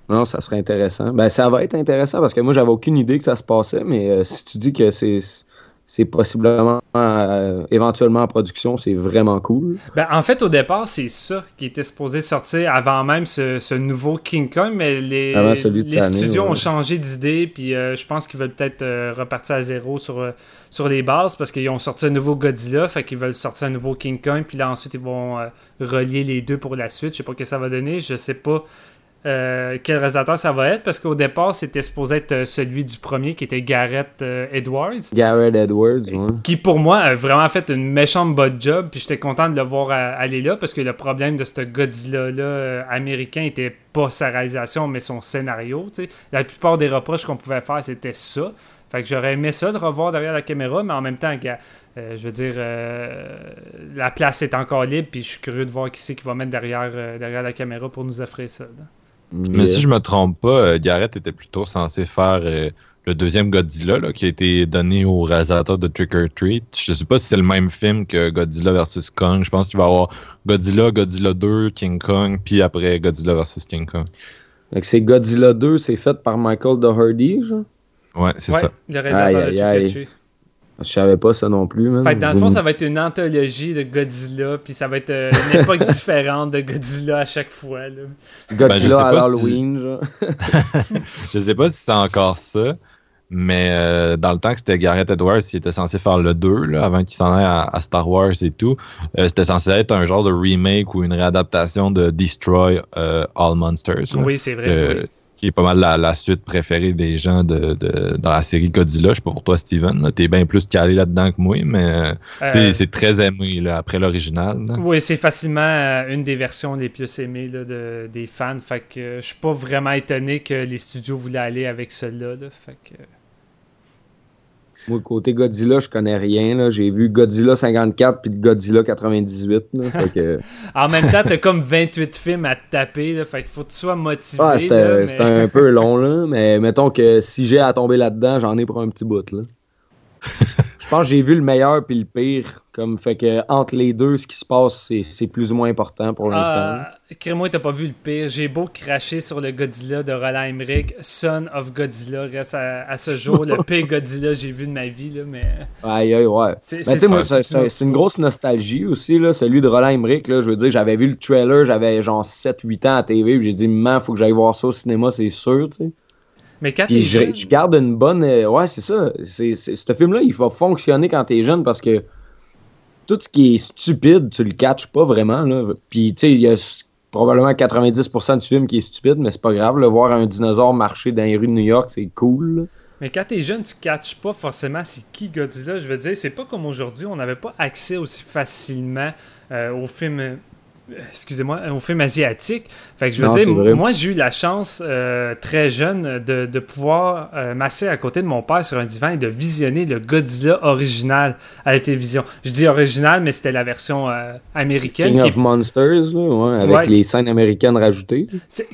Non, ça serait intéressant. Ben, ça va être intéressant parce que moi, j'avais aucune idée que ça se passait, mais euh, si tu dis que c'est c'est possiblement euh, éventuellement en production, c'est vraiment cool. Ben, en fait, au départ, c'est ça qui était supposé sortir avant même ce, ce nouveau King Kong, mais les, les année, studios ouais. ont changé d'idée, puis euh, je pense qu'ils veulent peut-être euh, repartir à zéro sur, sur les bases parce qu'ils ont sorti un nouveau Godzilla, fait qu'ils veulent sortir un nouveau King Kong, puis là ensuite ils vont relier les deux pour la suite. Je sais pas ce que ça va donner, je sais pas euh, quel réalisateur ça va être? Parce qu'au départ c'était supposé être euh, celui du premier qui était Garrett euh, Edwards Garrett Edwards, ouais. qui pour moi a vraiment fait une méchante bonne job puis j'étais content de le voir aller là parce que le problème de ce Godzilla là euh, américain était pas sa réalisation mais son scénario la plupart des reproches qu'on pouvait faire c'était ça fait que j'aurais aimé ça de revoir derrière la caméra mais en même temps euh, je veux dire euh, la place est encore libre puis je suis curieux de voir qui c'est qui va mettre derrière, euh, derrière la caméra pour nous offrir ça là. Mais si je me trompe pas, euh, Garrett était plutôt censé faire euh, le deuxième Godzilla là, qui a été donné au réalisateur de Trick or Treat. Je sais pas si c'est le même film que Godzilla vs Kong. Je pense qu'il va y avoir Godzilla, Godzilla 2, King Kong, puis après Godzilla vs King Kong. Que c'est Godzilla 2, c'est fait par Michael Doherty, genre? Ouais, c'est Ouais, ça. le réalisateur Aïe, de aïe, Trick or aïe. Je savais pas ça non plus, man. Fait que dans le fond, ça va être une anthologie de Godzilla, puis ça va être euh, une époque différente de Godzilla à chaque fois. Là. Godzilla Ben, je sais à pas si- l'Halloween, genre. Je sais pas si c'est encore ça, mais euh, dans le temps que c'était Gareth Edwards qui était censé faire le 2, là, avant qu'il s'en aille à, à Star Wars et tout, euh, c'était censé être un genre de remake ou une réadaptation de Destroy euh, All Monsters. là. Oui, c'est vrai. Euh, oui. Qui est pas mal la, la suite préférée des gens de, de- dans la série Godzilla. Je sais pas pour toi, Steven. là. T'es bien plus calé là-dedans que moi, mais euh, c'est très aimé là, après l'original. oui, c'est facilement euh, une des versions les plus aimées là, de, des fans. Fait que euh, je suis pas vraiment étonné que les studios voulaient aller avec celle-là. là. Fait que, Moi, côté Godzilla, je connais rien. J'ai vu Godzilla 54 puis Godzilla 98, là. Fait que... En même temps, t'as comme 28 films à te taper. Là, fait qu'il faut que tu sois motivé. Ah, là, c'était mais- c'était un peu long, là. Mais mettons que si j'ai à tomber là-dedans, j'en ai pour un petit bout, là. Je pense que j'ai vu le meilleur puis le pire. Comme fait que entre les deux, ce qui se passe, c'est- plus ou moins important pour l'instant. Ah, Crée-moi, t'as pas vu le pire. J'ai beau cracher sur le Godzilla de Roland Emmerich. Son of Godzilla reste à, à ce jour le pire Godzilla que j'ai vu de ma vie. Là, mais Aïe, aïe, ouais. c'est, moi, une grosse nostalgie aussi, là, celui de Roland Emmerich. Là, je veux dire, j'avais vu le trailer, j'avais genre 7-8 ans à TV, j'ai dit, man, faut que j'aille voir ça au cinéma, c'est sûr, tu sais. Mais quand t'es jeune, je garde une bonne. euh, ouais, c'est ça. C'est, ce film-là, il va fonctionner quand t'es jeune parce que tout ce qui est stupide, tu le catches pas vraiment. Là. Puis, tu sais, il y a probablement 90% du film qui est stupide, mais c'est pas grave. Le voir un dinosaure marcher dans les rues de New York, c'est cool. mais quand t'es jeune, tu catches pas forcément c'est qui Godzilla. Je veux dire, c'est pas comme aujourd'hui, on n'avait pas accès aussi facilement euh, aux films. euh, Excusez-moi, aux films asiatiques. Fait que je veux Non, dire, moi j'ai eu la chance euh, très jeune de, de pouvoir euh, m'asseoir à côté de mon père sur un divan et de visionner le Godzilla original à la télévision. Je dis original, mais c'était la version euh, américaine King qui of Monsters, là, ouais, avec Ouais. les scènes américaines rajoutées.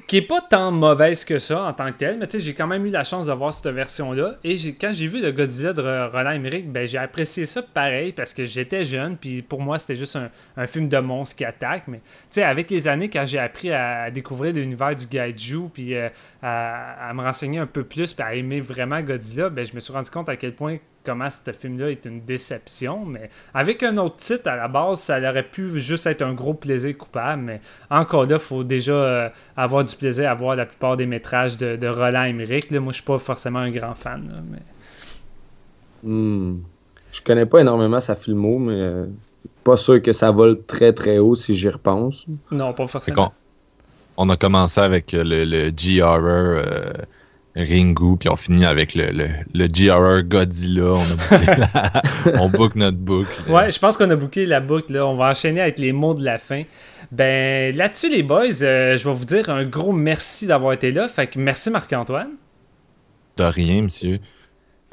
Qui est pas tant mauvaise que ça en tant que telle, mais tu sais, j'ai quand même eu la chance de voir cette version-là. Et quand j'ai vu le Godzilla de Ro- Roland Emmerich, ben, j'ai apprécié ça pareil parce que j'étais jeune, puis pour moi, c'était juste un, un film de monstres qui attaque. Mais tu sais, avec les années, quand j'ai appris à, découvrir l'univers du Gaiju, puis euh, à, à me renseigner un peu plus, puis à aimer vraiment Godzilla, ben, je me suis rendu compte à quel point comment ce film-là est une déception. Mais avec un autre titre, à la base, ça aurait pu juste être un gros plaisir coupable. Mais encore là, il faut déjà euh, avoir du plaisir à voir la plupart des métrages de, de Roland Emmerich. Là, moi, je suis pas forcément un grand fan. là, mais... Hmm. Je connais pas énormément sa filmo, mais euh, pas sûr que ça vole très très haut si j'y repense. Non, pas forcément. On a commencé avec euh, le, le G-Horror euh, Ringu, puis on finit avec le, le, le G-Horror Godzilla. On, a bouclé la- on book notre boucle. Ouais, je pense qu'on a booké la boucle. Là. On va enchaîner avec les mots de la fin. Ben, là-dessus, les boys, euh, je vais vous dire un gros merci d'avoir été là. Fait que merci Marc-Antoine. De rien, monsieur.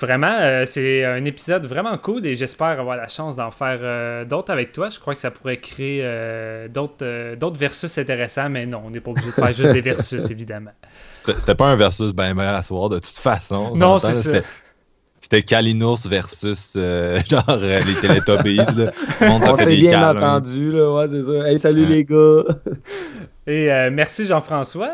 Vraiment, euh, c'est un épisode vraiment cool et j'espère avoir la chance d'en faire euh, d'autres avec toi. Je crois que ça pourrait créer euh, d'autres euh, d'autres versus intéressants, mais non, on n'est pas obligé de faire juste des versus, évidemment. C'était c'était pas un versus ben ben à soir de toute façon. on Non, c'est ça. c'était- C'était Kalinours versus euh, genre euh, les Teletubbies. là. Tout le monde On s'est bien entendu, là, ouais, c'est ça. Hey, salut Ouais. les gars! Et euh, merci Jean-François.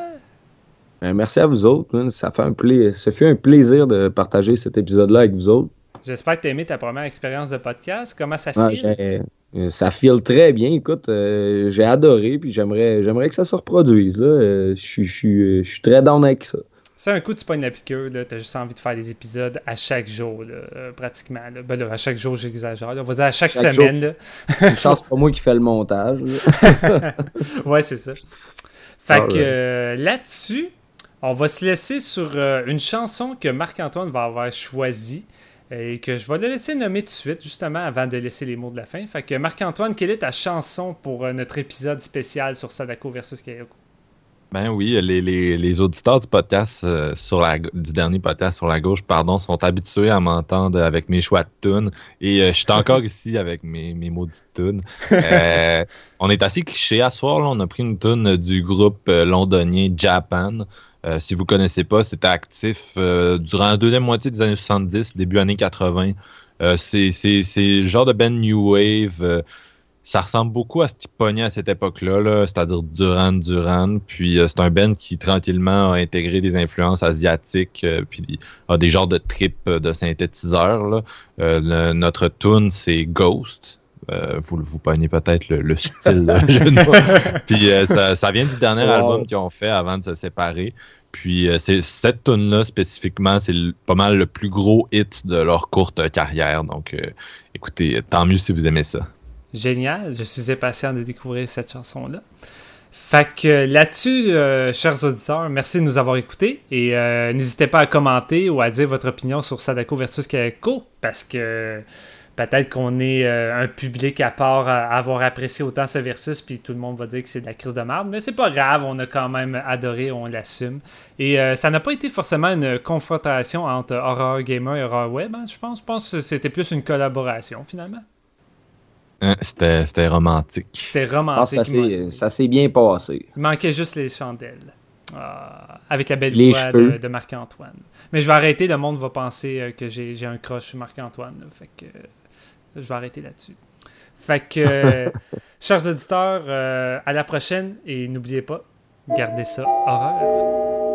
Ben, merci à vous autres. man. Ça, fait un pla- ça fait un plaisir de partager cet épisode-là avec vous autres. J'espère que tu as aimé ta première expérience de podcast. Comment ça Ouais, file? euh, ça file très bien. Écoute, euh, j'ai adoré, puis j'aimerais, j'aimerais que ça se reproduise. là. Euh, Je suis- je suis je suis très down avec ça. C'est un coup, tu pognes la piqûre, là, t'as juste envie de faire des épisodes à chaque jour, là, euh, pratiquement. là. Ben là, à chaque jour, j'exagère. là. On va dire à chaque, Chaque semaine. Là. Une chance, pas moi qui fais le montage. là. Ouais, c'est ça. Fait Alright. que euh, là-dessus, on va se laisser sur euh, une chanson que Marc-Antoine va avoir choisie et que je vais le laisser nommer tout de suite, justement, avant de laisser les mots de la fin. Fait que Marc-Antoine, quelle est ta chanson pour euh, notre épisode spécial sur Sadako versus Kayako? Ben oui, les, les, les auditeurs du podcast euh, sur la du dernier podcast sur la gauche, pardon, sont habitués à m'entendre avec mes choix de tunes. Et euh, je suis encore ici avec mes, mes maudites tunes. Euh, on est assez cliché à ce soir. Là. On a pris une tune du groupe londonien Japan. Euh, si vous connaissez pas, c'était actif euh, durant la deuxième moitié des années 70, début années 80. Euh, c'est le genre de band New Wave. ça ressemble beaucoup à ce qui pognait à cette époque-là, là, c'est-à-dire Duran Duran. Puis c'est un band qui tranquillement a intégré des influences asiatiques, puis a des genres de tripes de synthétiseurs. notre tune, c'est Ghost. Euh, vous vous pognez peut-être le, le là, mots. Puis euh, ça, ça vient du dernier Wow. album qu'ils ont fait avant de se séparer. Puis euh, cette tune là spécifiquement, c'est pas mal le plus gros hit de leur courte carrière. Donc écoutez, tant mieux si vous aimez ça. Génial, je suis impatient de découvrir cette chanson-là. Fait que là-dessus, euh, chers auditeurs, merci de nous avoir écoutés et euh, n'hésitez pas à commenter ou à dire votre opinion sur Sadako versus Kayako parce que peut-être qu'on est euh, un public à part à avoir apprécié autant ce versus puis tout le monde va dire que c'est de la crise de merde, mais c'est pas grave, on a quand même adoré, on l'assume. Et euh, ça n'a pas été forcément une confrontation entre Horror Gamer et Horror Web, hein, je pense. Je pense que c'était plus une collaboration finalement. Hein, C'était c'était romantique. C'était romantique. ça s'est- ça s'est bien passé. Il manquait juste les chandelles. Ah, avec la belle Les voix cheveux. de, de Marc-Antoine. Mais je vais arrêter, le monde va penser euh, que j'ai j'ai un crush sur Marc-Antoine. là. Fait que euh, je vais arrêter là-dessus. Fait que, euh, chers auditeurs, euh, à la prochaine et n'oubliez pas, gardez ça horreur.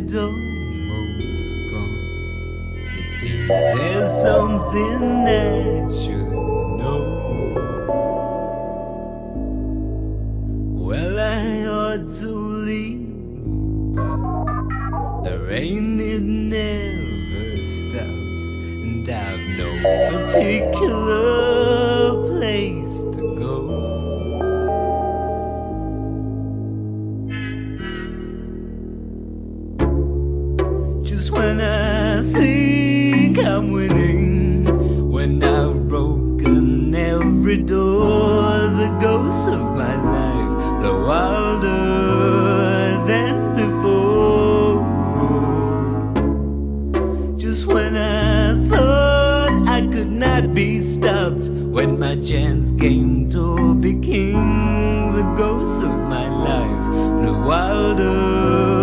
Daylight's almost gone. It seems there's something I should know. Well, I ought to leave, but the rain it never stops, and I've no particular when my chance came to be king, the ghosts of my life blew wilder